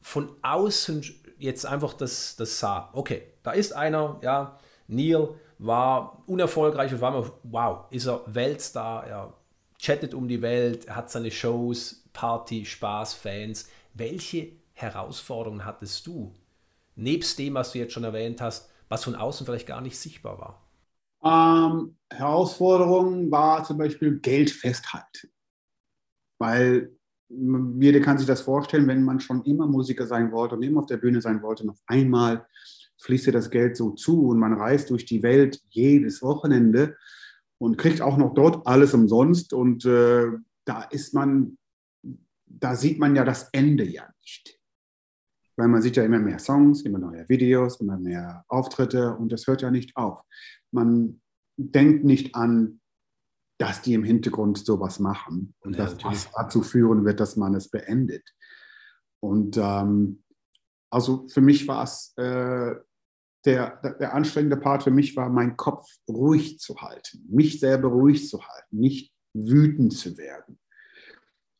von außen jetzt einfach das, das sah. Okay, da ist einer, ja, Neil war unerfolgreich und war immer, wow, ist er Weltstar, er chattet um die Welt, er hat seine Shows, Party, Spaß, Fans. Welche Herausforderungen hattest du? Nebst dem, was du jetzt schon erwähnt hast, was von außen vielleicht gar nicht sichtbar war? Ähm, Herausforderung war zum Beispiel Geld festhalten. Weil jeder kann sich das vorstellen, wenn man schon immer Musiker sein wollte und immer auf der Bühne sein wollte, und auf einmal fließt dir das Geld so zu und man reist durch die Welt jedes Wochenende und kriegt auch noch dort alles umsonst und äh, da ist man, da sieht man ja das Ende ja nicht. Weil man sieht ja immer mehr Songs, immer neue Videos, immer mehr Auftritte und das hört ja nicht auf. Man denkt nicht an dass die im Hintergrund sowas machen und ja, dass das dazu führen wird, dass man es beendet. Und ähm, also für mich war es, äh, der, der anstrengende Part für mich war, meinen Kopf ruhig zu halten, mich selber ruhig zu halten, nicht wütend zu werden.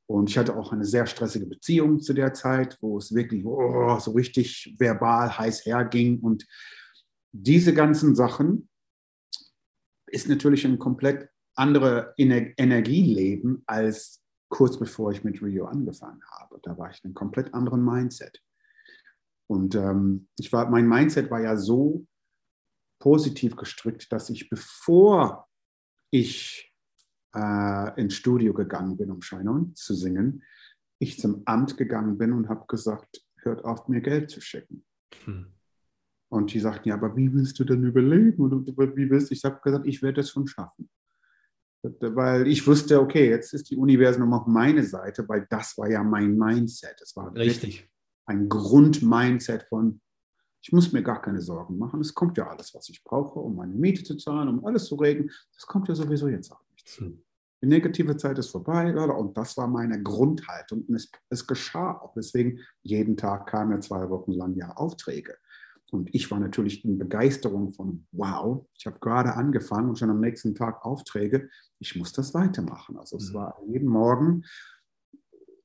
Und ich hatte auch eine sehr stressige Beziehung zu der Zeit, wo es wirklich oh, so richtig verbal heiß herging. Und diese ganzen Sachen ist natürlich ein komplett andere Energie leben als kurz bevor ich mit Rio angefangen habe. Da war ich in einem komplett anderen Mindset. Und ähm, ich war, mein Mindset war ja so positiv gestrickt, dass ich, bevor ich äh, ins Studio gegangen bin, um On zu singen, ich zum Amt gegangen bin und habe gesagt, hört auf, mir Geld zu schicken. Hm. Und die sagten, ja, aber wie willst du denn überleben? Und wie willst du? Ich habe gesagt, ich werde es schon schaffen. Weil ich wusste, okay, jetzt ist die Universum auf meine Seite, weil das war ja mein Mindset. Es war richtig ein Grundmindset von, ich muss mir gar keine Sorgen machen. Es kommt ja alles, was ich brauche, um meine Miete zu zahlen, um alles zu regeln. Das kommt ja sowieso jetzt auch nicht. Hm. Die negative Zeit ist vorbei, und das war meine Grundhaltung. Und es, es geschah auch. Deswegen, jeden Tag kamen ja zwei Wochen lang ja Aufträge. Und ich war natürlich in Begeisterung von, wow, ich habe gerade angefangen und schon am nächsten Tag Aufträge. Ich muss das weitermachen. Also es mhm. war jeden Morgen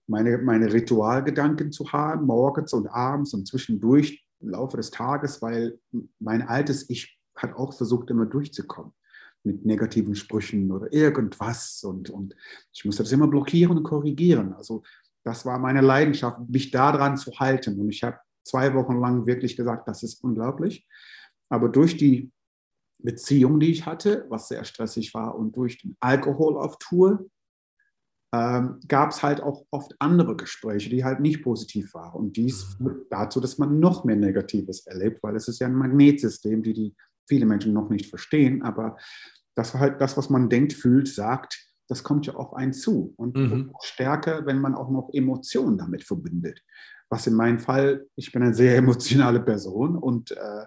meine, meine Ritualgedanken zu haben, morgens und abends und zwischendurch im Laufe des Tages, weil mein altes Ich hat auch versucht, immer durchzukommen mit negativen Sprüchen oder irgendwas. Und, und ich musste das immer blockieren und korrigieren. Also das war meine Leidenschaft, mich daran zu halten. Und ich habe zwei Wochen lang wirklich gesagt, das ist unglaublich. Aber durch die Beziehung, die ich hatte, was sehr stressig war, und durch den Alkohol auf Tour, ähm, gab es halt auch oft andere Gespräche, die halt nicht positiv waren. Und dies mhm. führt dazu, dass man noch mehr Negatives erlebt, weil es ist ja ein Magnetsystem, die, die viele Menschen noch nicht verstehen. Aber das war halt das, was man denkt, fühlt, sagt, das kommt ja auf einen zu. Und mhm. stärker, wenn man auch noch Emotionen damit verbindet was in meinem Fall, ich bin eine sehr emotionale Person und äh,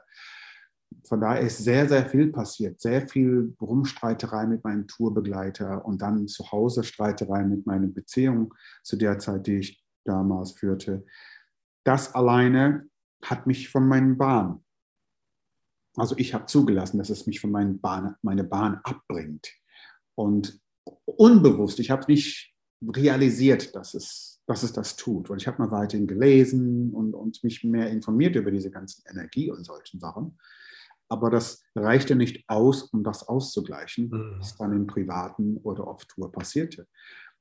von daher ist sehr, sehr viel passiert. Sehr viel Rumstreiterei mit meinem Tourbegleiter und dann zu Hause Streiterei mit meiner Beziehung zu der Zeit, die ich damals führte. das alleine hat mich von meinen Bahn. Also ich habe zugelassen, dass es mich von meinen Bahn, meine Bahn abbringt. Und unbewusst, ich habe nicht realisiert, dass es, dass es das tut. Und ich habe mal weiterhin gelesen und, und mich mehr informiert über diese ganzen Energie und solchen Sachen. Aber das reichte nicht aus, um das auszugleichen, mhm. was dann im Privaten oder auf Tour passierte.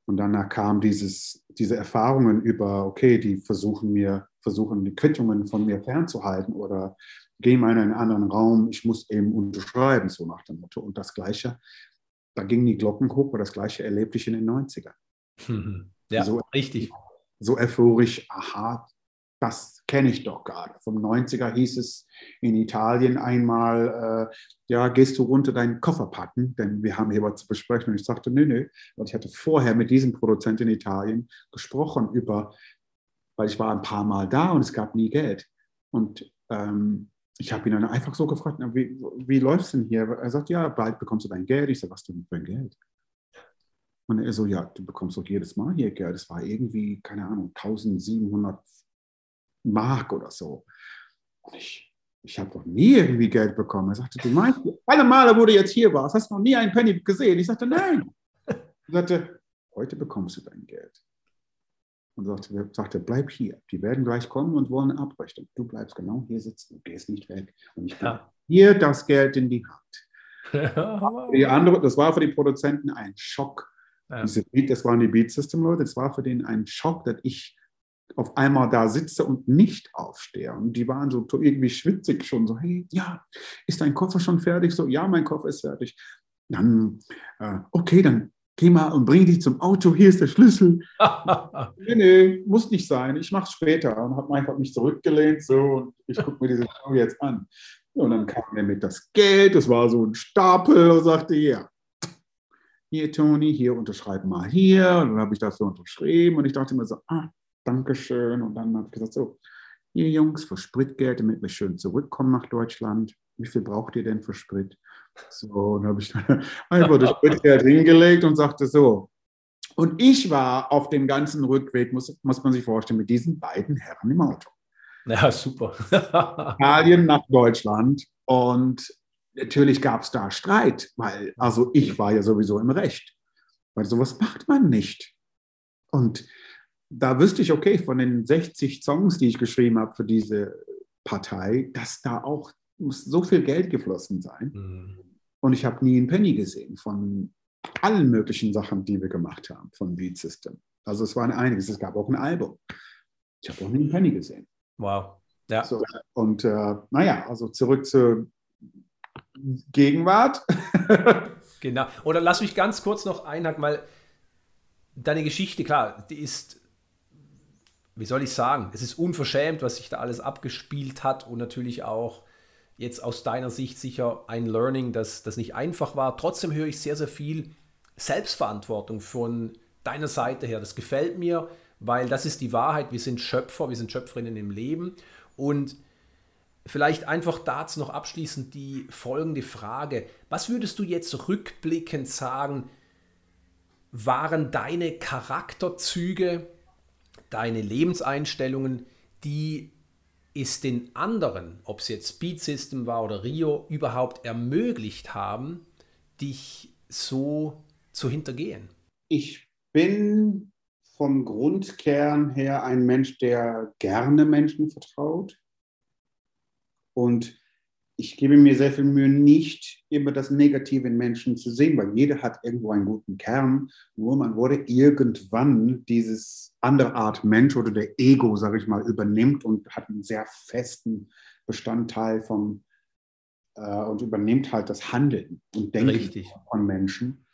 Und danach kam dieses, diese Erfahrungen über, okay, die versuchen mir, versuchen die Quittungen von mir fernzuhalten oder gehen mal in einen anderen Raum, ich muss eben unterschreiben, so nach dem Motto. Und das Gleiche, da gingen die Glocken hoch, war das Gleiche erlebte ich in den 90ern. Ja, so, richtig. So euphorisch, aha, das kenne ich doch gerade. Vom 90er hieß es in Italien einmal, äh, ja, gehst du runter deinen Koffer packen, denn wir haben hier was zu besprechen. Und ich sagte, nö, nö, weil ich hatte vorher mit diesem Produzenten in Italien gesprochen über, weil ich war ein paar Mal da und es gab nie Geld. Und ähm, ich habe ihn dann einfach so gefragt, wie, wie läuft es denn hier? Er sagt, ja, bald bekommst du dein Geld. Ich sage, was denn für ein Geld? Und er so, ja, du bekommst doch jedes Mal hier Geld. Das war irgendwie, keine Ahnung, 1700 Mark oder so. Und ich, ich habe noch nie irgendwie Geld bekommen. Er sagte, du meinst, alle Male, wo du jetzt hier warst, hast du noch nie einen Penny gesehen. Ich sagte, nein. Er sagte, heute bekommst du dein Geld. Und sagte, sagte, bleib hier. Die werden gleich kommen und wollen abrechnen. Du bleibst genau hier sitzen, du gehst nicht weg. Und ich gebe ja. hier das Geld in die Hand. die andere, das war für die Produzenten ein Schock. Ja. Diese Beat, das waren die Beat System Leute, das war für den ein Schock, dass ich auf einmal da sitze und nicht aufstehe. Und die waren so irgendwie schwitzig schon, so, hey, ja, ist dein Koffer schon fertig? So, ja, mein Koffer ist fertig. Dann, äh, okay, dann geh mal und bring dich zum Auto, hier ist der Schlüssel. nee, nee, muss nicht sein, ich mach's später. Und habe einfach mich zurückgelehnt, so, und ich gucke mir diese Frau jetzt an. Und dann kam er mit das Geld, das war so ein Stapel, und sagte, ja, hier, Toni, hier unterschreib mal hier. Und dann habe ich das so unterschrieben und ich dachte mir so, ah, Dankeschön. Und dann habe ich gesagt, so, ihr Jungs, für Spritgeld, damit wir schön zurückkommen nach Deutschland. Wie viel braucht ihr denn für Sprit? So, und habe ich dann einfach das Spritgeld hingelegt und sagte so. Und ich war auf dem ganzen Rückweg, muss, muss man sich vorstellen, mit diesen beiden Herren im Auto. Ja, super. Italien nach Deutschland. Und natürlich gab es da Streit, weil, also ich war ja sowieso im Recht. Weil sowas macht man nicht. Und da wüsste ich, okay, von den 60 Songs, die ich geschrieben habe für diese Partei, dass da auch muss so viel Geld geflossen sein. Mhm. Und ich habe nie einen Penny gesehen von allen möglichen Sachen, die wir gemacht haben von Beat System. Also es waren einiges. Es gab auch ein Album. Ich habe auch nie einen Penny gesehen. Wow. Ja. So, und äh, naja, also zurück zur Gegenwart. genau. Oder lass mich ganz kurz noch einhaken, weil deine Geschichte, klar, die ist wie soll ich sagen, es ist unverschämt, was sich da alles abgespielt hat und natürlich auch jetzt aus deiner Sicht sicher ein Learning, das, das nicht einfach war. Trotzdem höre ich sehr, sehr viel Selbstverantwortung von deiner Seite her. Das gefällt mir, weil das ist die Wahrheit. Wir sind Schöpfer, wir sind Schöpferinnen im Leben und Vielleicht einfach dazu noch abschließend die folgende Frage. Was würdest du jetzt rückblickend sagen, waren deine Charakterzüge, deine Lebenseinstellungen, die es den anderen, ob es jetzt Speed System war oder Rio, überhaupt ermöglicht haben, dich so zu hintergehen? Ich bin vom Grundkern her ein Mensch, der gerne Menschen vertraut und ich gebe mir sehr viel Mühe, nicht immer das Negative in Menschen zu sehen, weil jeder hat irgendwo einen guten Kern. Nur man wurde irgendwann dieses andere Art Mensch oder der Ego, sage ich mal, übernimmt und hat einen sehr festen Bestandteil von äh, und übernimmt halt das Handeln und Denken Richtig. von Menschen.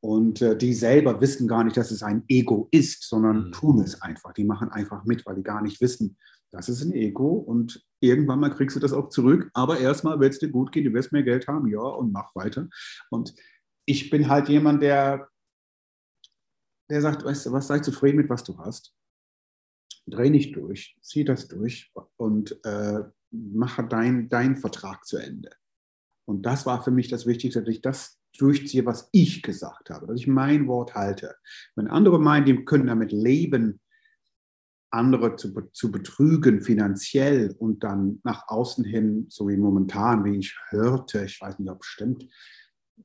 Und äh, die selber wissen gar nicht, dass es ein Ego ist, sondern mhm. tun es einfach. Die machen einfach mit, weil die gar nicht wissen, das ist ein Ego und irgendwann mal kriegst du das auch zurück. Aber erstmal wird es dir gut gehen, du wirst mehr Geld haben, ja, und mach weiter. Und ich bin halt jemand, der, der sagt, weißt du was, sei zufrieden mit, was du hast. Dreh nicht durch, zieh das durch und äh, mache deinen dein Vertrag zu Ende. Und das war für mich das Wichtigste, dass ich das durchziehe, was ich gesagt habe, dass ich mein Wort halte. Wenn andere meinen, die können damit leben, andere zu, zu betrügen finanziell und dann nach außen hin, so wie momentan, wie ich hörte, ich weiß nicht, ob es stimmt,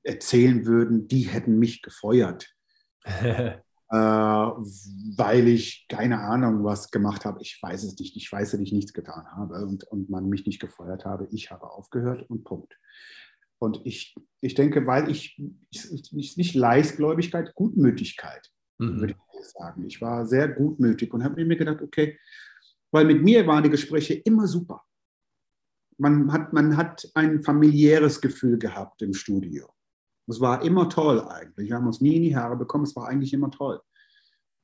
erzählen würden, die hätten mich gefeuert. äh, weil ich keine Ahnung was gemacht habe. Ich weiß es nicht. Ich weiß, dass ich nichts getan habe und, und man mich nicht gefeuert habe. Ich habe aufgehört und Punkt. Und ich, ich denke, weil ich, ich nicht Leichtgläubigkeit, Gutmütigkeit, mhm. würde ich sagen. Ich war sehr gutmütig und habe mir gedacht, okay, weil mit mir waren die Gespräche immer super. Man hat, man hat ein familiäres Gefühl gehabt im Studio. Es war immer toll eigentlich. Wir haben uns nie in die Haare bekommen. Es war eigentlich immer toll.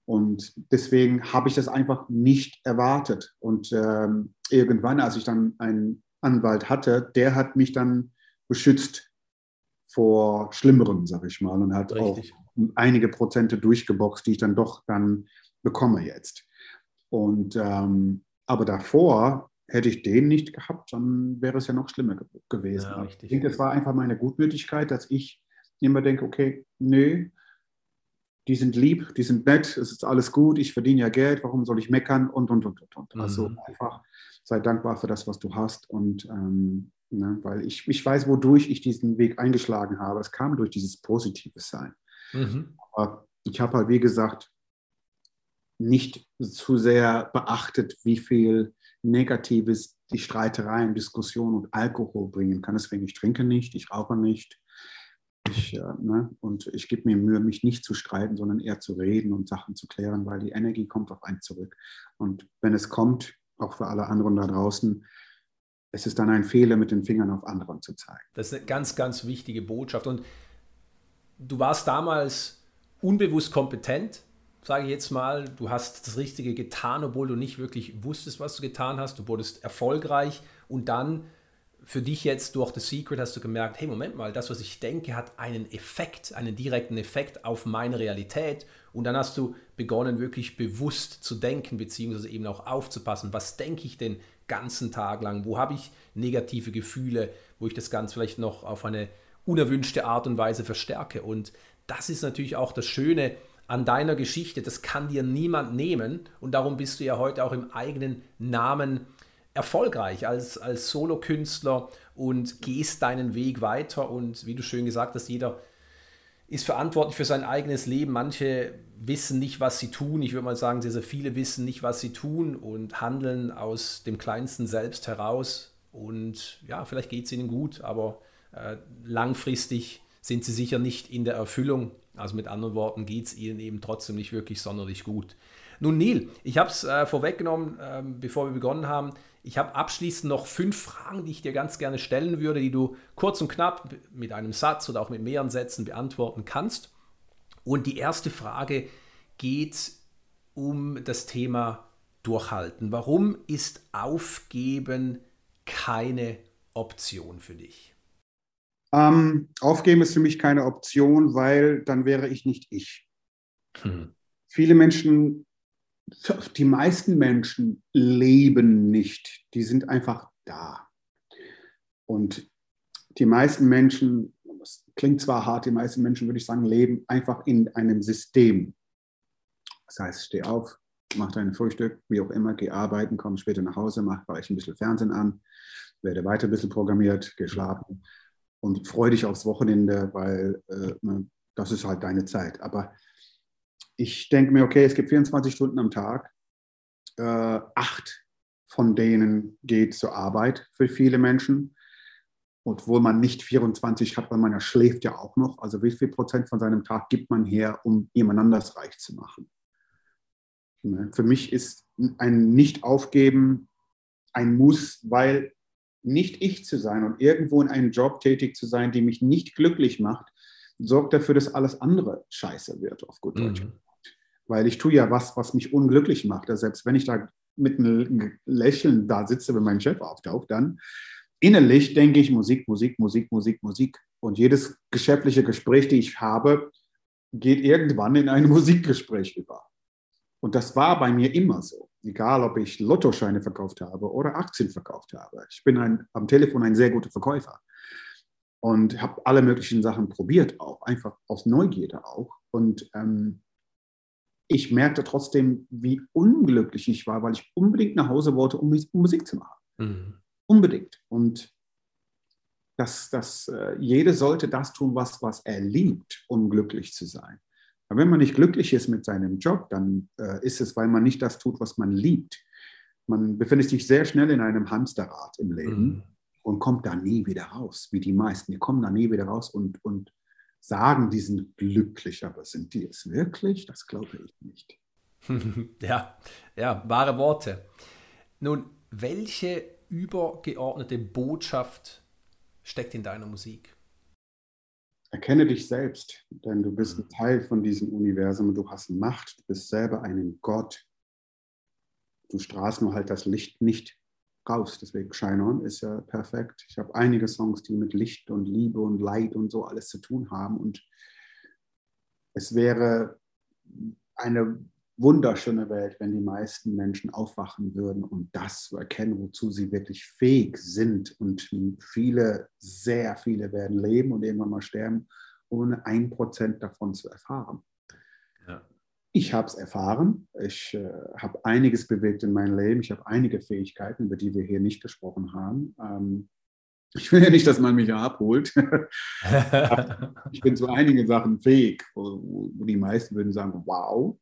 Und deswegen habe ich das einfach nicht erwartet. Und ähm, irgendwann, als ich dann einen Anwalt hatte, der hat mich dann beschützt vor Schlimmerem, sag ich mal, und hat Richtig. auch einige Prozente durchgeboxt, die ich dann doch dann bekomme jetzt. Und ähm, aber davor hätte ich den nicht gehabt, dann wäre es ja noch schlimmer gewesen. Ja, ich denke, es war einfach meine Gutmütigkeit, dass ich immer denke, okay, nö, die sind lieb, die sind nett, es ist alles gut, ich verdiene ja Geld, warum soll ich meckern und, und, und, und. und. Also mhm. Also einfach sei dankbar für das, was du hast und ähm, ne, weil ich, ich weiß, wodurch ich diesen Weg eingeschlagen habe. Es kam durch dieses positive Sein. Mhm. Aber ich habe halt, wie gesagt, nicht zu sehr beachtet, wie viel Negatives die Streitereien, Diskussionen und Alkohol bringen kann. Deswegen, ich trinke nicht, ich rauche nicht, ich, äh, ne, und ich gebe mir Mühe, mich nicht zu streiten, sondern eher zu reden und Sachen zu klären, weil die Energie kommt auf einen zurück. Und wenn es kommt, auch für alle anderen da draußen, es ist dann ein Fehler, mit den Fingern auf anderen zu zeigen. Das ist eine ganz, ganz wichtige Botschaft. Und du warst damals unbewusst kompetent, sage ich jetzt mal. Du hast das Richtige getan, obwohl du nicht wirklich wusstest, was du getan hast. Du wurdest erfolgreich und dann für dich jetzt durch The Secret hast du gemerkt, hey, Moment mal, das, was ich denke, hat einen Effekt, einen direkten Effekt auf meine Realität. Und dann hast du begonnen, wirklich bewusst zu denken, beziehungsweise eben auch aufzupassen, was denke ich den ganzen Tag lang, wo habe ich negative Gefühle, wo ich das Ganze vielleicht noch auf eine unerwünschte Art und Weise verstärke. Und das ist natürlich auch das Schöne an deiner Geschichte, das kann dir niemand nehmen. Und darum bist du ja heute auch im eigenen Namen erfolgreich als, als Solokünstler und gehst deinen Weg weiter. Und wie du schön gesagt hast, jeder ist verantwortlich für sein eigenes Leben. Manche wissen nicht, was sie tun. Ich würde mal sagen, sehr, sehr viele wissen nicht, was sie tun und handeln aus dem kleinsten Selbst heraus. Und ja, vielleicht geht es ihnen gut, aber langfristig sind sie sicher nicht in der Erfüllung. Also mit anderen Worten geht es ihnen eben trotzdem nicht wirklich sonderlich gut. Nun, Neil, ich habe es äh, vorweggenommen, äh, bevor wir begonnen haben. Ich habe abschließend noch fünf Fragen, die ich dir ganz gerne stellen würde, die du kurz und knapp mit einem Satz oder auch mit mehreren Sätzen beantworten kannst. Und die erste Frage geht um das Thema Durchhalten. Warum ist Aufgeben keine Option für dich? Ähm, aufgeben ist für mich keine Option, weil dann wäre ich nicht ich. Hm. Viele Menschen die meisten Menschen leben nicht, die sind einfach da. Und die meisten Menschen, das klingt zwar hart, die meisten Menschen, würde ich sagen, leben einfach in einem System. Das heißt, steh auf, mach dein Frühstück, wie auch immer, geh arbeiten, komm später nach Hause, mach vielleicht ein bisschen Fernsehen an, werde weiter ein bisschen programmiert, geh schlafen und freu dich aufs Wochenende, weil äh, ne, das ist halt deine Zeit. Aber ich denke mir, okay, es gibt 24 Stunden am Tag. Äh, acht von denen geht zur Arbeit für viele Menschen. Obwohl man nicht 24 hat, weil man ja schläft ja auch noch. Also wie viel Prozent von seinem Tag gibt man her, um jemand anders reich zu machen? Ne, für mich ist ein Nicht-Aufgeben ein Muss, weil nicht ich zu sein und irgendwo in einem Job tätig zu sein, die mich nicht glücklich macht, sorgt dafür, dass alles andere scheiße wird, auf gut Deutsch. Mhm weil ich tue ja was, was mich unglücklich macht. Also selbst wenn ich da mit einem Lächeln da sitze, wenn mein Chef auftaucht, dann innerlich denke ich Musik, Musik, Musik, Musik, Musik. Und jedes geschäftliche Gespräch, die ich habe, geht irgendwann in ein Musikgespräch über. Und das war bei mir immer so. Egal, ob ich Lottoscheine verkauft habe oder Aktien verkauft habe. Ich bin ein, am Telefon ein sehr guter Verkäufer und habe alle möglichen Sachen probiert, auch einfach aus Neugierde auch. Und ähm, ich merkte trotzdem, wie unglücklich ich war, weil ich unbedingt nach Hause wollte, um, um Musik zu machen. Mhm. Unbedingt. Und dass, dass äh, jeder sollte das tun, was, was er liebt, um glücklich zu sein. Aber wenn man nicht glücklich ist mit seinem Job, dann äh, ist es, weil man nicht das tut, was man liebt. Man befindet sich sehr schnell in einem Hamsterrad im Leben mhm. und kommt da nie wieder raus, wie die meisten. Die kommen da nie wieder raus und, und sagen, die sind glücklich, aber sind die es wirklich? Das glaube ich nicht. ja, ja, wahre Worte. Nun, welche übergeordnete Botschaft steckt in deiner Musik? Erkenne dich selbst, denn du bist ein mhm. Teil von diesem Universum und du hast Macht, du bist selber ein Gott. Du strahlst nur halt das Licht nicht raus. Deswegen Shine On ist ja perfekt. Ich habe einige Songs, die mit Licht und Liebe und Leid und so alles zu tun haben. Und es wäre eine wunderschöne Welt, wenn die meisten Menschen aufwachen würden und das zu erkennen, wozu sie wirklich fähig sind. Und viele, sehr viele werden leben und irgendwann mal sterben, ohne ein Prozent davon zu erfahren. Ja. Ich habe es erfahren. Ich äh, habe einiges bewegt in meinem Leben. Ich habe einige Fähigkeiten, über die wir hier nicht gesprochen haben. Ähm, ich will ja nicht, dass man mich abholt. ich bin zu einigen Sachen fähig, wo, wo die meisten würden sagen, wow,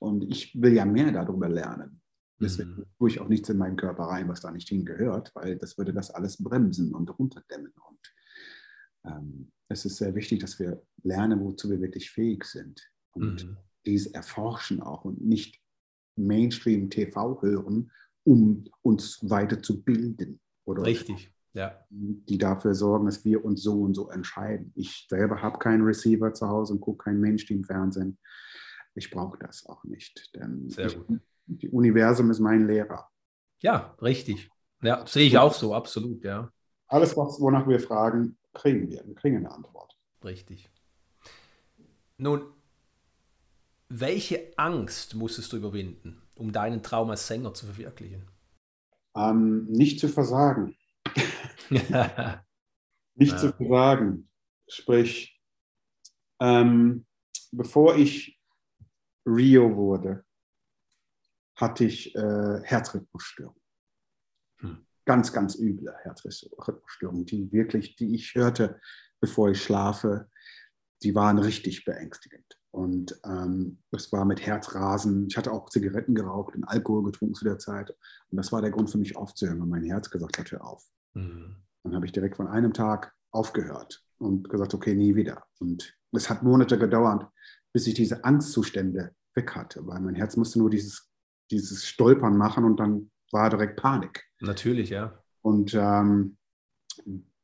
und ich will ja mehr darüber lernen. Deswegen mhm. tue ich auch nichts in meinen Körper rein, was da nicht hingehört, weil das würde das alles bremsen und runterdämmen. Und ähm, es ist sehr wichtig, dass wir lernen, wozu wir wirklich fähig sind. Und mhm. dies erforschen auch und nicht Mainstream-TV hören, um uns weiter zu bilden. Oder Richtig, ja. Die dafür sorgen, dass wir uns so und so entscheiden. Ich selber habe keinen Receiver zu Hause und gucke kein Mainstream-Fernsehen ich brauche das auch nicht. Denn Sehr gut. das Universum ist mein Lehrer. Ja, richtig. Ja, sehe ich auch so, absolut, ja. Alles, was, wonach wir fragen, kriegen wir. Wir kriegen eine Antwort. Richtig. Nun, welche Angst musstest du überwinden, um deinen Traum als Sänger zu verwirklichen? Ähm, nicht zu versagen. nicht ja. zu versagen. Sprich, ähm, bevor ich Rio wurde, hatte ich äh, Herzrhythmusstörung. Hm. Ganz, ganz üble Herzrhythmusstörung, die wirklich, die ich hörte, bevor ich schlafe, die waren richtig beängstigend. Und ähm, das war mit Herzrasen. Ich hatte auch Zigaretten geraucht und Alkohol getrunken zu der Zeit. Und das war der Grund für mich aufzuhören, weil mein Herz gesagt hat, hör auf. Mhm. Dann habe ich direkt von einem Tag aufgehört und gesagt, okay, nie wieder. Und es hat Monate gedauert, bis ich diese Angstzustände weg hatte, weil mein Herz musste nur dieses, dieses Stolpern machen und dann war direkt Panik. Natürlich, ja. Und ähm,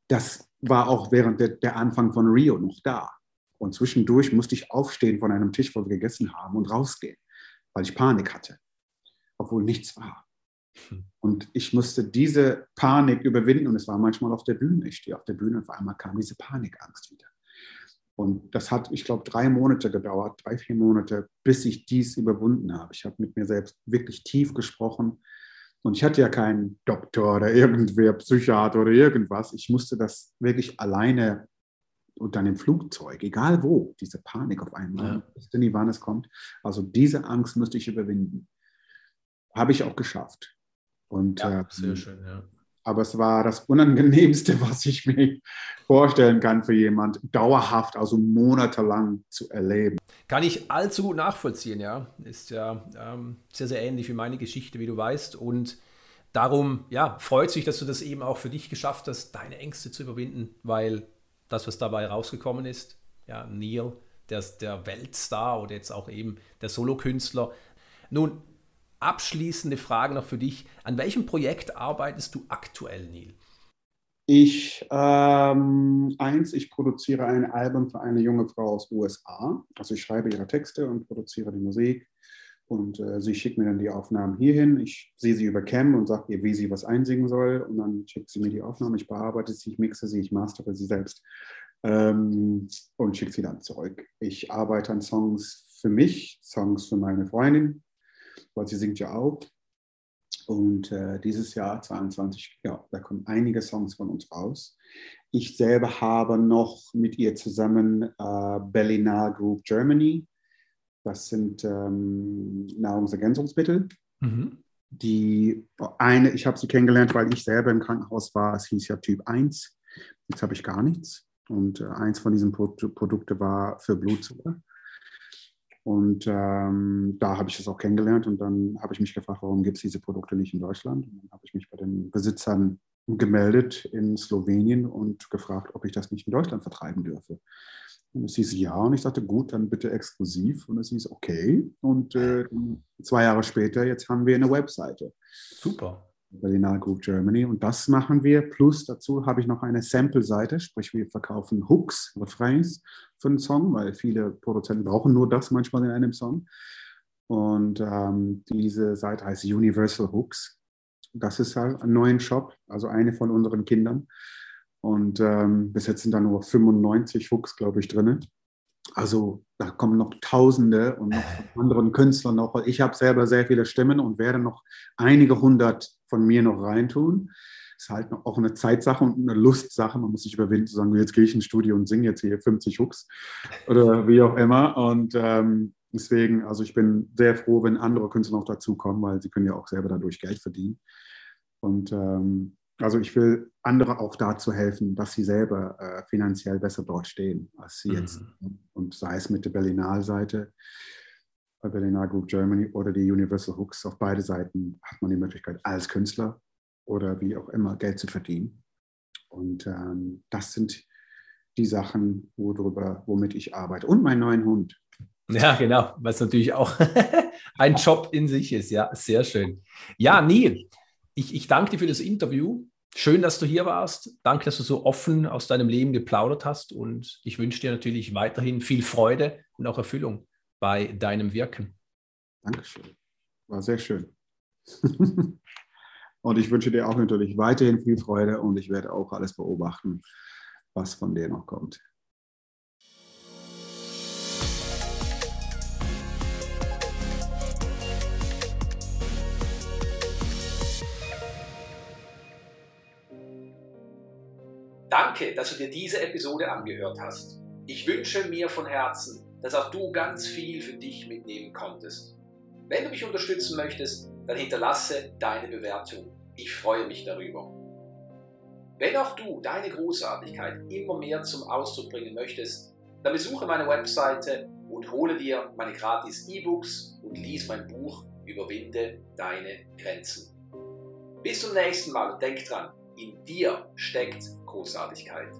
das war auch während der, der, Anfang von Rio noch da. Und zwischendurch musste ich aufstehen von einem Tisch, wo wir gegessen haben und rausgehen, weil ich Panik hatte, obwohl nichts war. Hm. Und ich musste diese Panik überwinden und es war manchmal auf der Bühne. Ich stehe auf der Bühne und auf einmal kam diese Panikangst wieder. Und das hat, ich glaube, drei Monate gedauert, drei, vier Monate, bis ich dies überwunden habe. Ich habe mit mir selbst wirklich tief gesprochen. Und ich hatte ja keinen Doktor oder irgendwer, Psychiater oder irgendwas. Ich musste das wirklich alleine und dann im Flugzeug, egal wo, diese Panik auf einmal, ja. wusste nie, wann es kommt. Also diese Angst musste ich überwinden. Habe ich auch geschafft. Und, ja, sehr ähm, schön, ja. Aber es war das Unangenehmste, was ich mir vorstellen kann für jemand, dauerhaft, also monatelang zu erleben. Kann ich allzu gut nachvollziehen, ja. Ist ja ähm, sehr, sehr ähnlich wie meine Geschichte, wie du weißt. Und darum, ja, freut sich, dass du das eben auch für dich geschafft hast, deine Ängste zu überwinden, weil das, was dabei rausgekommen ist, ja, Neil, der, der Weltstar oder jetzt auch eben der Solokünstler. Nun, abschließende Frage noch für dich. An welchem Projekt arbeitest du aktuell, Neil? Ich, ähm, eins, ich produziere ein Album für eine junge Frau aus USA. Also ich schreibe ihre Texte und produziere die Musik. Und äh, sie schickt mir dann die Aufnahmen hierhin. Ich sehe sie über Cam und sage ihr, wie sie was einsingen soll. Und dann schickt sie mir die Aufnahmen. Ich bearbeite sie, ich mixe sie, ich mastere sie selbst ähm, und schicke sie dann zurück. Ich arbeite an Songs für mich, Songs für meine Freundin, weil sie singt ja auch. Und äh, dieses Jahr 22, ja, da kommen einige Songs von uns raus. Ich selber habe noch mit ihr zusammen äh, Berliner Group Germany Das sind ähm, Nahrungsergänzungsmittel. Mhm. Die eine, ich habe sie kennengelernt, weil ich selber im Krankenhaus war. Es hieß ja Typ 1. Jetzt habe ich gar nichts. Und äh, eins von diesen Pro Produkten war für Blutzucker. Und ähm, da habe ich es auch kennengelernt und dann habe ich mich gefragt, warum gibt es diese Produkte nicht in Deutschland? Und dann habe ich mich bei den Besitzern gemeldet in Slowenien und gefragt, ob ich das nicht in Deutschland vertreiben dürfe. Und es hieß ja und ich sagte, gut, dann bitte exklusiv. Und es hieß okay. Und äh, zwei Jahre später, jetzt haben wir eine Webseite. Super. Berlinale Group Germany. Und das machen wir. Plus dazu habe ich noch eine Sample-Seite, sprich wir verkaufen Hooks, Refrains für einen Song, weil viele Produzenten brauchen nur das manchmal in einem Song. Und ähm, diese Seite heißt Universal Hooks. Das ist halt ein neuer Shop, also eine von unseren Kindern. Und ähm, bis jetzt sind da nur 95 Hooks, glaube ich, drin. Also da kommen noch Tausende und noch von anderen Künstlern noch. Ich habe selber sehr viele Stimmen und werde noch einige hundert von mir noch reintun. Ist halt auch eine Zeitsache und eine Lustsache. Man muss sich überwinden zu sagen, jetzt gehe ich ins Studio und singe jetzt hier 50 Hooks oder wie auch immer. Und ähm, deswegen, also ich bin sehr froh, wenn andere Künstler noch dazukommen, weil sie können ja auch selber dadurch Geld verdienen. Und ähm, also ich will andere auch dazu helfen, dass sie selber äh, finanziell besser dort stehen, als sie mhm. jetzt. Und sei es mit der Berlinale-Seite, bei Berlinale Group Germany oder die Universal Hooks, auf beide Seiten hat man die Möglichkeit, als Künstler oder wie auch immer Geld zu verdienen. Und ähm, das sind die Sachen, worüber, womit ich arbeite. Und meinen neuen Hund. Ja, genau, was natürlich auch ein Job in sich ist. Ja, sehr schön. Ja, Neil, ich, ich danke dir für das Interview. Schön, dass du hier warst. Danke, dass du so offen aus deinem Leben geplaudert hast. Und ich wünsche dir natürlich weiterhin viel Freude und auch Erfüllung bei deinem Wirken. Dankeschön. War sehr schön. und ich wünsche dir auch natürlich weiterhin viel Freude und ich werde auch alles beobachten, was von dir noch kommt. Danke, dass du dir diese Episode angehört hast. Ich wünsche mir von Herzen, dass auch du ganz viel für dich mitnehmen konntest. Wenn du mich unterstützen möchtest, dann hinterlasse deine Bewertung. Ich freue mich darüber. Wenn auch du deine Großartigkeit immer mehr zum Ausdruck bringen möchtest, dann besuche meine Webseite und hole dir meine gratis E-Books und lies mein Buch Überwinde deine Grenzen. Bis zum nächsten Mal und denk dran, in dir steckt Großartigkeit.